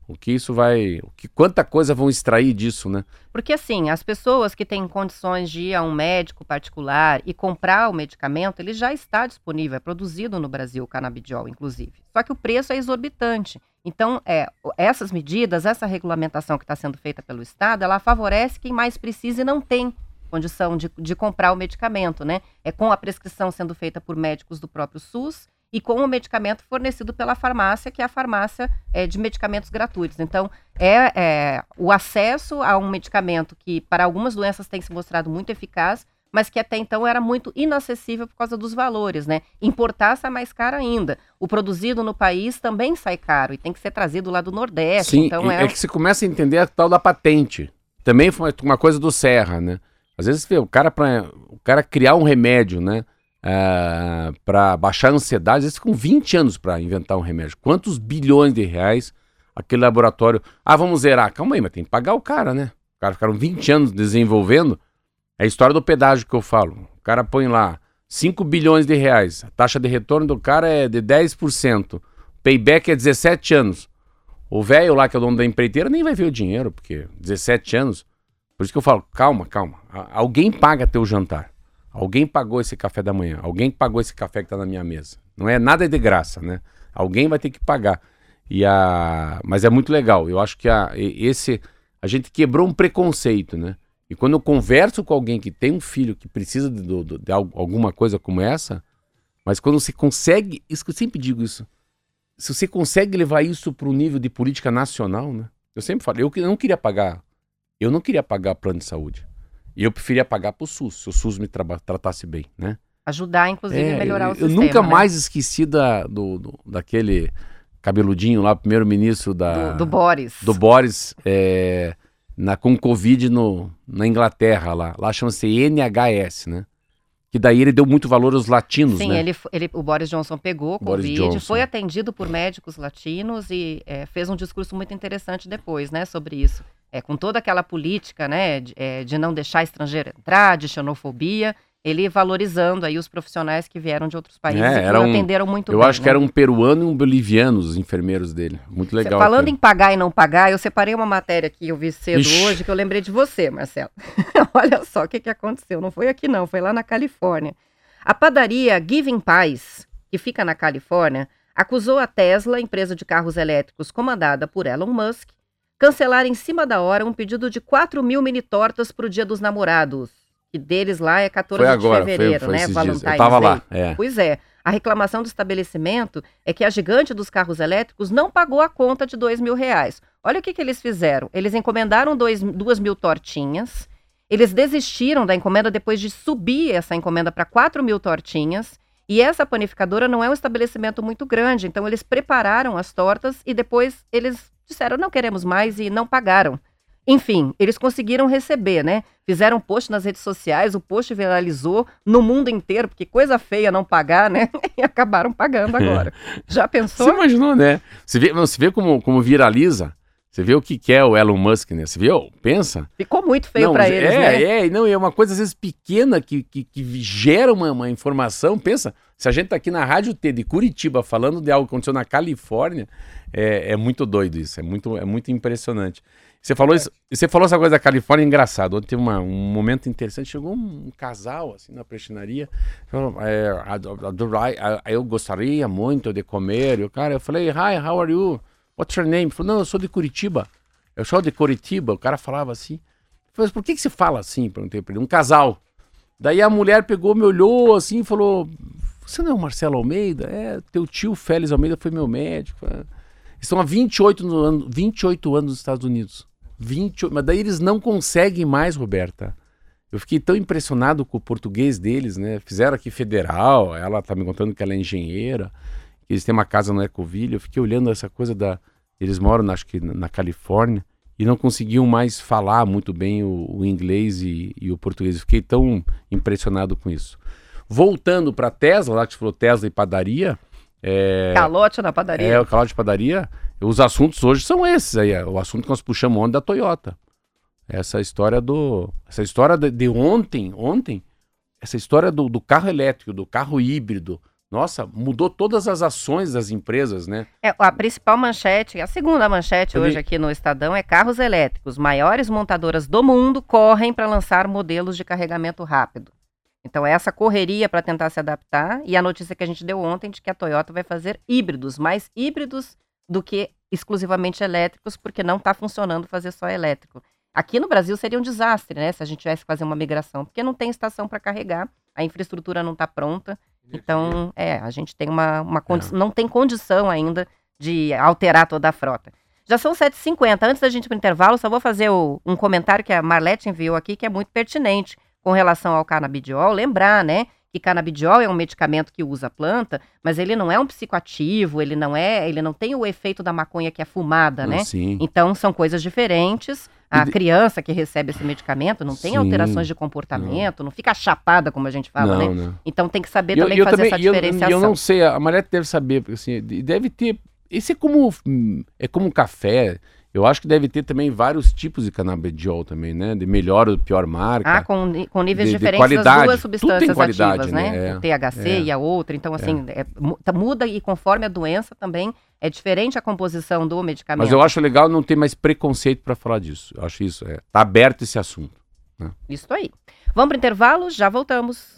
O que isso vai. O que, quanta coisa vão extrair disso, né? Porque assim, as pessoas que têm condições de ir a um médico particular e comprar o medicamento, ele já está disponível, é produzido no Brasil, o canabidiol, inclusive. Só que o preço é exorbitante. Então, é, essas medidas, essa regulamentação que está sendo feita pelo Estado, ela favorece quem mais precisa e não tem condição de, de comprar o medicamento, né? É com a prescrição sendo feita por médicos do próprio SUS e com o medicamento fornecido pela farmácia, que é a farmácia é, de medicamentos gratuitos. Então, é, é, o acesso a um medicamento que para algumas doenças tem se mostrado muito eficaz, mas que até então era muito inacessível por causa dos valores, né? Importar sai mais caro ainda. O produzido no país também sai caro e tem que ser trazido lá do Nordeste. Sim, então é... é, que você começa a entender a tal da patente. Também foi uma coisa do Serra, né? Às vezes o cara para o cara criar um remédio, né? Ah, para baixar a ansiedade, vezes ficam 20 anos para inventar um remédio. Quantos bilhões de reais aquele laboratório. Ah, vamos zerar. Calma aí, mas tem que pagar o cara, né? O cara ficaram 20 anos desenvolvendo. É a história do pedágio que eu falo. O cara põe lá 5 bilhões de reais. A taxa de retorno do cara é de 10%. Payback é 17 anos. O velho lá, que é o dono da empreiteira, nem vai ver o dinheiro, porque 17 anos. Por isso que eu falo, calma, calma. Alguém paga teu jantar. Alguém pagou esse café da manhã. Alguém pagou esse café que tá na minha mesa. Não é nada de graça, né? Alguém vai ter que pagar. E a... Mas é muito legal. Eu acho que a... esse... a gente quebrou um preconceito, né? E quando eu converso com alguém que tem um filho que precisa de, de al- alguma coisa como essa, mas quando você consegue, isso que eu sempre digo isso, se você consegue levar isso para o nível de política nacional, né? Eu sempre falo, eu não queria pagar, eu não queria pagar plano de saúde. E eu preferia pagar para o SUS, se o SUS me traba- tratasse bem, né? ajudar, inclusive, É, a melhorar eu, o eu sistema. nunca né? mais esqueci da, do, do- daquele cabeludinho lá, primeiro-ministro da do, do Boris. do Boris é, na, com Covid no, na Inglaterra lá. Lá chama-se NHS, né? que daí ele deu muito valor aos latinos, Sim, né? ele, ele- o Boris Johnson pegou Boris Covid, Johnson. foi atendido por médicos latinos e é, fez um discurso muito interessante depois, né, sobre isso. É, com toda aquela política, né, de, é, de não deixar estrangeiro entrar, de xenofobia, ele valorizando aí os profissionais que vieram de outros países É, e que um- atenderam muito Eu bem. acho que né? era um peruano e um boliviano os enfermeiros dele. Muito Cê- legal. Falando em pagar e não pagar, eu separei uma matéria que eu vi cedo Ixi. hoje que eu lembrei de você, Marcelo. <laughs> Olha só o que, que aconteceu. Não foi aqui, não, foi lá na Califórnia. A padaria Giving Pies, que fica na Califórnia, acusou a Tesla, empresa de carros elétricos comandada por Elon Musk, cancelar em cima da hora um pedido de 4 mil mini tortas para o Dia dos Namorados. Que deles lá é 14 Foi agora, de foi, fevereiro, foi né? esses dias. Valentine's Eu tava lá, é. Pois é. A reclamação do estabelecimento é que a gigante dos carros elétricos não pagou a conta de dois mil reais. Olha o que, que eles fizeram. Eles encomendaram dois, duas mil tortinhas. Eles desistiram da encomenda depois de subir essa encomenda para 4 mil tortinhas. E essa panificadora não é um estabelecimento muito grande, então eles prepararam as tortas e depois eles disseram não queremos mais e não pagaram. Enfim, eles conseguiram receber, né? Fizeram post nas redes sociais, o post viralizou no mundo inteiro, porque coisa feia não pagar, né? <laughs> E acabaram pagando agora. Já Você pensou? imaginou, né? Você vê, você vê como, como viraliza? Você vê o que, que é o Elon Musk, né? Você viu? Pensa. Ficou muito feio não, pra é, eles, né? É, e não, é uma coisa às vezes pequena que, que, que gera uma, uma informação. Pensa, se a gente tá aqui na Rádio T de Curitiba falando de algo que aconteceu na Califórnia, é, é muito doido isso, é muito, é muito impressionante. Você falou, isso, você falou essa coisa da Califórnia, é engraçado. Ontem teve uma- um momento interessante, chegou um, casal assim na prestinaria, falou, é, "Ado- adorai- a- eu gostaria muito de comer. E o cara, eu falei, hi, how are you? What's your name? Ele falou, não, eu sou de Curitiba. Eu sou de Curitiba. O cara falava assim. Falei, por que, que você fala assim? Perguntei pra ele. Um casal. Daí a mulher pegou, me olhou assim e falou: Você não é o Marcelo Almeida? É, teu tio Félix Almeida foi meu médico. É. Estão há 28, no ano, 28 anos nos Estados Unidos. 28, mas daí eles não conseguem mais, Roberta. Eu fiquei tão impressionado com o português deles, né? Fizeram aqui federal, ela tá me contando que ela é engenheira, eles têm uma casa no Ecoville. Eu fiquei olhando essa coisa da. Eles moram, acho que na Califórnia, e não conseguiam mais falar muito bem o, o inglês e, e o português. Eu fiquei tão impressionado com isso. Voltando para Tesla, lá que você falou Tesla e padaria. É, Calote na padaria. é, o canal de padaria. Os assuntos hoje são esses aí. é O assunto que nós puxamos ontem da Toyota. Essa história do. Essa história de, de ontem, ontem, essa história do, do carro elétrico, do carro híbrido. Nossa, mudou todas as ações das empresas, né? É, a principal manchete, a segunda manchete vi- hoje aqui no Estadão é carros elétricos. Maiores montadoras do mundo correm para lançar modelos de carregamento rápido. Então, é essa correria para tentar se adaptar. E a notícia que a gente deu ontem de que a Toyota vai fazer híbridos, mais híbridos do que exclusivamente elétricos, porque não está funcionando fazer só elétrico. Aqui no Brasil seria um desastre, né? Se a gente tivesse que fazer uma migração, porque não tem estação para carregar, a infraestrutura não está pronta. Então, é, a gente tem uma, uma condi- não tem condição ainda de alterar toda a frota. Já são 7h50. Antes da gente ir para o intervalo, só vou fazer o- um comentário que a Marlete enviou aqui, que é muito pertinente com relação ao canabidiol. Lembrar, né, que canabidiol é um medicamento que usa a planta, mas ele não é um psicoativo, ele não é, ele não tem o efeito da maconha que é fumada, né? Sim. Então, são coisas diferentes. A criança que recebe esse medicamento não tem Sim, alterações de comportamento, não. fica chapada, como a gente fala, não, né? não. Então tem que saber eu- também eu fazer essa e eu- diferenciação. E eu, não sei, a Mariette deve saber, porque assim, de- deve ter. Esse é como. hum, É como café. Eu acho que deve ter também vários tipos de canabidiol também, né? De melhor ou pior marca. Ah, com, com níveis de- de diferentes das qualidade. duas Tudo tem substâncias qualidade, ativas, né? né? É, O THC é. e a outra. Então, assim, é, mu- tá- muda e conforme a doença também é diferente a composição do medicamento. Mas eu acho legal não ter mais preconceito para falar disso. Eu acho isso. É, tá aberto esse assunto. Isso aí. Vamos para o intervalo? Já voltamos.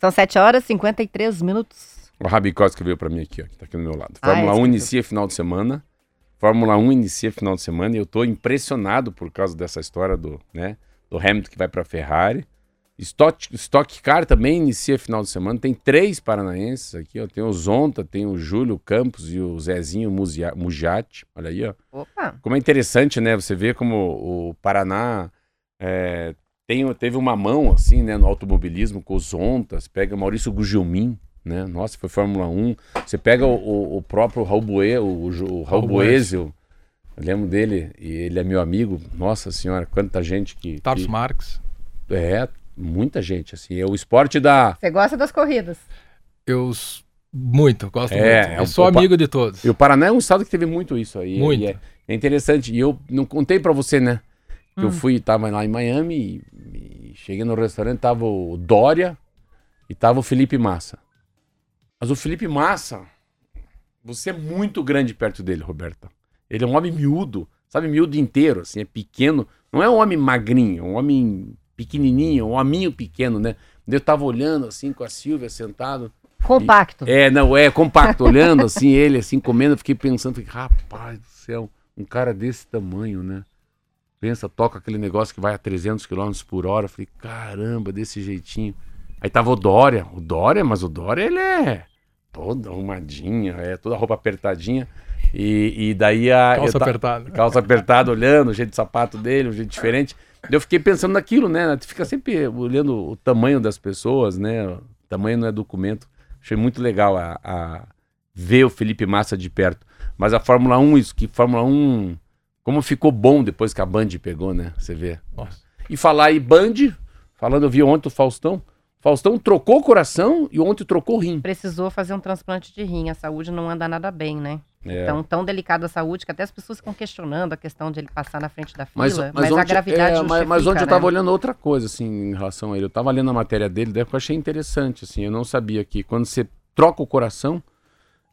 São 7 horas e 53 minutos. O Rabicós que veio para mim aqui, ó, que tá aqui do meu lado. Ah, Fórmula é, 1 escrito. inicia final de semana. Fórmula 1 inicia final de semana e eu tô impressionado por causa dessa história do, né, do Hamilton que vai para Ferrari. Stock, Stock Car também inicia final de semana. Tem três paranaenses aqui, ó. Tem o Zonta, tem o Júlio Campos e o Zezinho Mujati. Olha aí, ó. Opa, Como é interessante, né? Você vê como o Paraná é, tem, teve uma mão, assim, né? No automobilismo com os Zontas. Pega Maurício Gugelmin, né? Nossa, foi Fórmula 1. Você pega o, o- o próprio Raul, Bue, o, o, Raul. Eu lembro dele, e ele é meu amigo. Nossa senhora, quanta gente que... Tarso que Marques. é, muita gente, assim. É o esporte da... você gosta das corridas? Eu muito, gosto É, muito. é eu um sou amigo de todos. E o Paraná é um estado que teve muito isso aí. Muito. E é, é interessante. E eu não contei pra você, né? Hum. eu fui, tava lá em Miami e, e cheguei no restaurante, tava o Dória e tava o Felipe Massa. Mas o Felipe Massa, você é muito grande perto dele, Roberta. Ele é um homem miúdo, sabe? Miúdo inteiro, assim, é pequeno. Não é um homem magrinho, é um homem pequenininho, um hominho pequeno, né? Eu tava olhando, assim, com a Silvia sentado. Compacto. É, não, é compacto, olhando assim, ele assim, comendo, eu fiquei pensando, fiquei, rapaz do céu, um cara desse tamanho, né? Pensa, toca aquele negócio que vai a 300 km por hora, eu falei, caramba, desse jeitinho. Aí tava o Dória, o Dória, mas o Dória, ele é todo arrumadinho, é toda roupa apertadinha, e, e daí a... Calça ta- apertada. calça apertada, olhando, o jeito de sapato dele, um jeito diferente. Eu fiquei pensando naquilo, né? Tu fica sempre olhando o tamanho das pessoas, né? O tamanho não é documento. Achei muito legal a, a ver o Felipe Massa de perto. Mas a Fórmula 1, isso que Fórmula 1, como ficou bom depois que a Band pegou, né? Você vê. Nossa. E falar aí Band, falando, eu vi ontem o Faustão. Faustão trocou o coração e ontem trocou o rim. Precisou fazer um transplante de rim. A saúde não anda nada bem, né? É. Então, tão delicada a saúde que até as pessoas ficam questionando a questão de ele passar na frente da fila. Mas, Mas, mas, a ontem, gravidade é, mas, mas justifica, ontem eu né? tava olhando outra coisa, assim, em relação a ele. Eu tava lendo a matéria dele, daí eu achei interessante, assim. Eu não sabia que quando você troca o coração,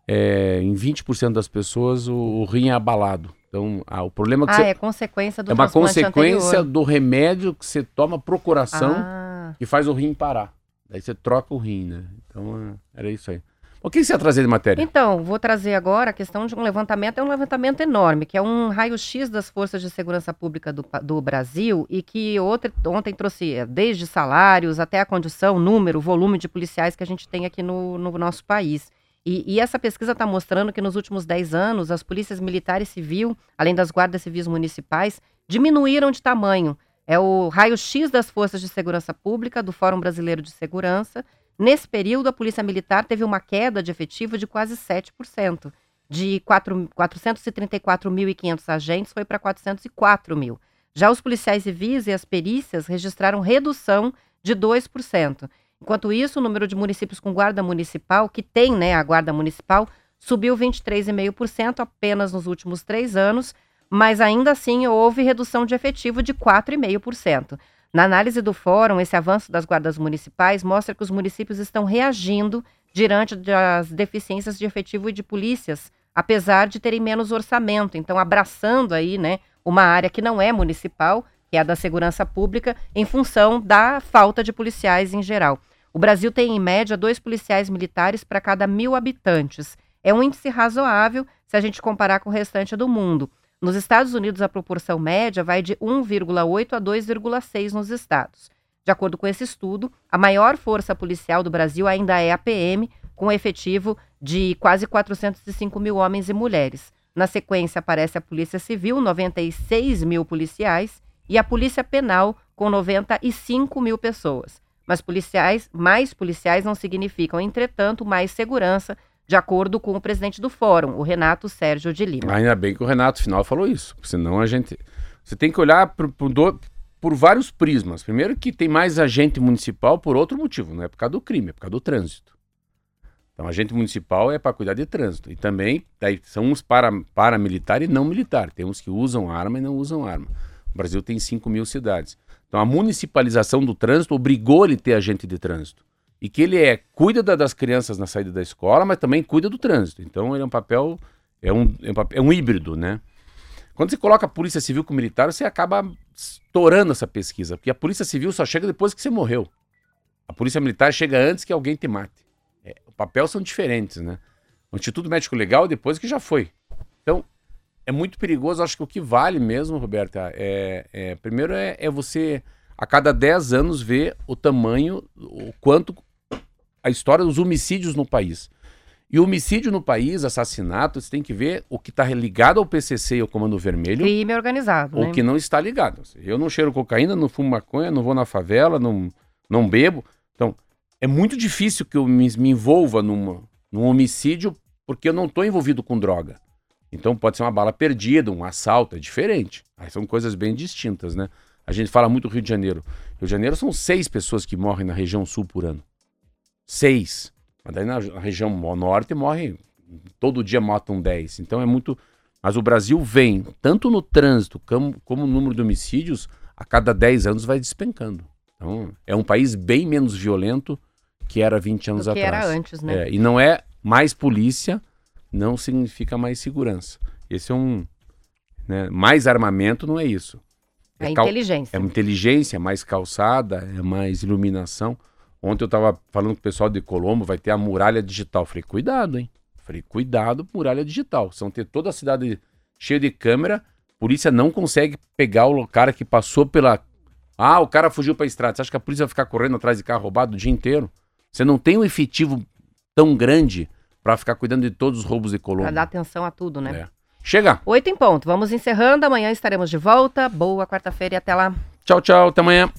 é, em 20% das pessoas o, o rim é abalado. Então, ah, o problema é que Ah, você, é consequência do é uma consequência anterior. do remédio que você toma pro coração Ah, que faz o rim parar. Daí você troca o rim, né? Então, é, era isso aí. O que você ia trazer de matéria? Então, vou trazer agora a questão de um levantamento, é um levantamento enorme, que é um raio-x das forças de segurança pública do, do Brasil e que outra- ontem trouxe eh, desde salários até a condição, número, volume de policiais que a gente tem aqui no, no nosso país. E, e essa pesquisa está mostrando que nos últimos 10 anos, as polícias militares civil, além das guardas civis municipais, diminuíram de tamanho. É o raio-x das forças de segurança pública do Fórum Brasileiro de Segurança. Nesse período, a Polícia Militar teve uma queda de efetivo de quase 7%. De quatro- 434.500 agentes, foi para 404 mil. Já os policiais civis e as perícias registraram redução de 2%. Enquanto isso, o número de municípios com guarda municipal, que tem né, a guarda municipal, subiu 23,5% apenas nos últimos três anos, mas ainda assim houve redução de efetivo de 4,5%. Na análise do fórum, esse avanço das guardas municipais mostra que os municípios estão reagindo diante das deficiências de efetivo e de polícias, apesar de terem menos orçamento. Então, abraçando aí, né, uma área que não é municipal, que é a da segurança pública, em função da falta de policiais em geral. O Brasil tem, em média, dois policiais militares para cada mil habitantes. É um índice razoável se a gente comparar com o restante do mundo. Nos Estados Unidos, a proporção média vai de 1,8 a 2,6 nos estados. De acordo com esse estudo, a maior força policial do Brasil ainda é a PM, com efetivo de quase 405 mil homens e mulheres. Na sequência, aparece a Polícia Civil, 96 mil policiais, e a Polícia Penal, com 95 mil pessoas. Mas policiais, mais policiais não significam, entretanto, mais segurança, de acordo com o presidente do fórum, o Renato Sérgio de Lima. Ainda bem que o Renato final falou isso, senão a gente. Você tem que olhar por, por, do- por vários prismas. Primeiro, que tem mais agente municipal por outro motivo, não é por causa do crime, é por causa do trânsito. Então, agente municipal é para cuidar de trânsito. E também daí, são uns para, paramilitar e não militar. Tem uns que usam arma e não usam arma. O Brasil tem 5 mil cidades. Então, a municipalização do trânsito obrigou ele a ter agente de trânsito. E que ele é cuida da- das crianças na saída da escola, mas também cuida do trânsito. Então, ele é um papel é um, é um, é um híbrido, né? Quando você coloca a polícia civil com militar, você acaba estourando essa pesquisa, porque a polícia civil só chega depois que você morreu. A polícia militar chega antes que alguém te mate. É, o papel são diferentes, né? O Instituto Médico Legal é depois que já foi. Então, é muito perigoso. Acho que o que vale mesmo, Roberta, é, é- primeiro é, é você a cada 10 anos vê o tamanho, o quanto a história dos homicídios no país. E o homicídio no país, assassinato, você tem que ver o que está ligado ao PCC e ao Comando Vermelho Crime organizado, ou né? que não está ligado. Eu não cheiro cocaína, não fumo maconha, não vou na favela, não, não bebo. Então, é muito difícil que eu me, me envolva numa, num homicídio porque eu não estou envolvido com droga. Então pode ser uma bala perdida, um assalto, é diferente. Aí são coisas bem distintas, né? A gente fala muito do Rio de Janeiro. Rio de Janeiro são seis pessoas que morrem na região sul por ano. Seis. Mas daí na, região norte morrem, todo dia matam 10. Então é muito. Mas o Brasil vem, tanto no trânsito como, como no número de homicídios, a cada 10 anos vai despencando. Então é um país bem menos violento que era 20 anos Do que atrás. era antes, né? É, e não é mais polícia, não significa mais segurança. Esse é um. né, mais armamento não é isso. a cal- inteligência. é inteligência, mais calçada, é mais iluminação. Ontem eu estava falando com o pessoal de Colombo, vai ter a muralha digital. Falei, cuidado, hein? Falei, cuidado, muralha digital. São ter toda a cidade cheia de câmera, polícia não consegue pegar o cara que passou pela. Ah, o cara fugiu para a estrada. Você acha que a polícia vai ficar correndo atrás de carro roubado o dia inteiro? Você não tem um efetivo tão grande para ficar cuidando de todos os roubos e colônia. Para dar atenção a tudo, né? É. Chega. Oito em ponto. Vamos encerrando. Amanhã estaremos de volta. Boa quarta-feira e até lá. Tchau, tchau. Até amanhã.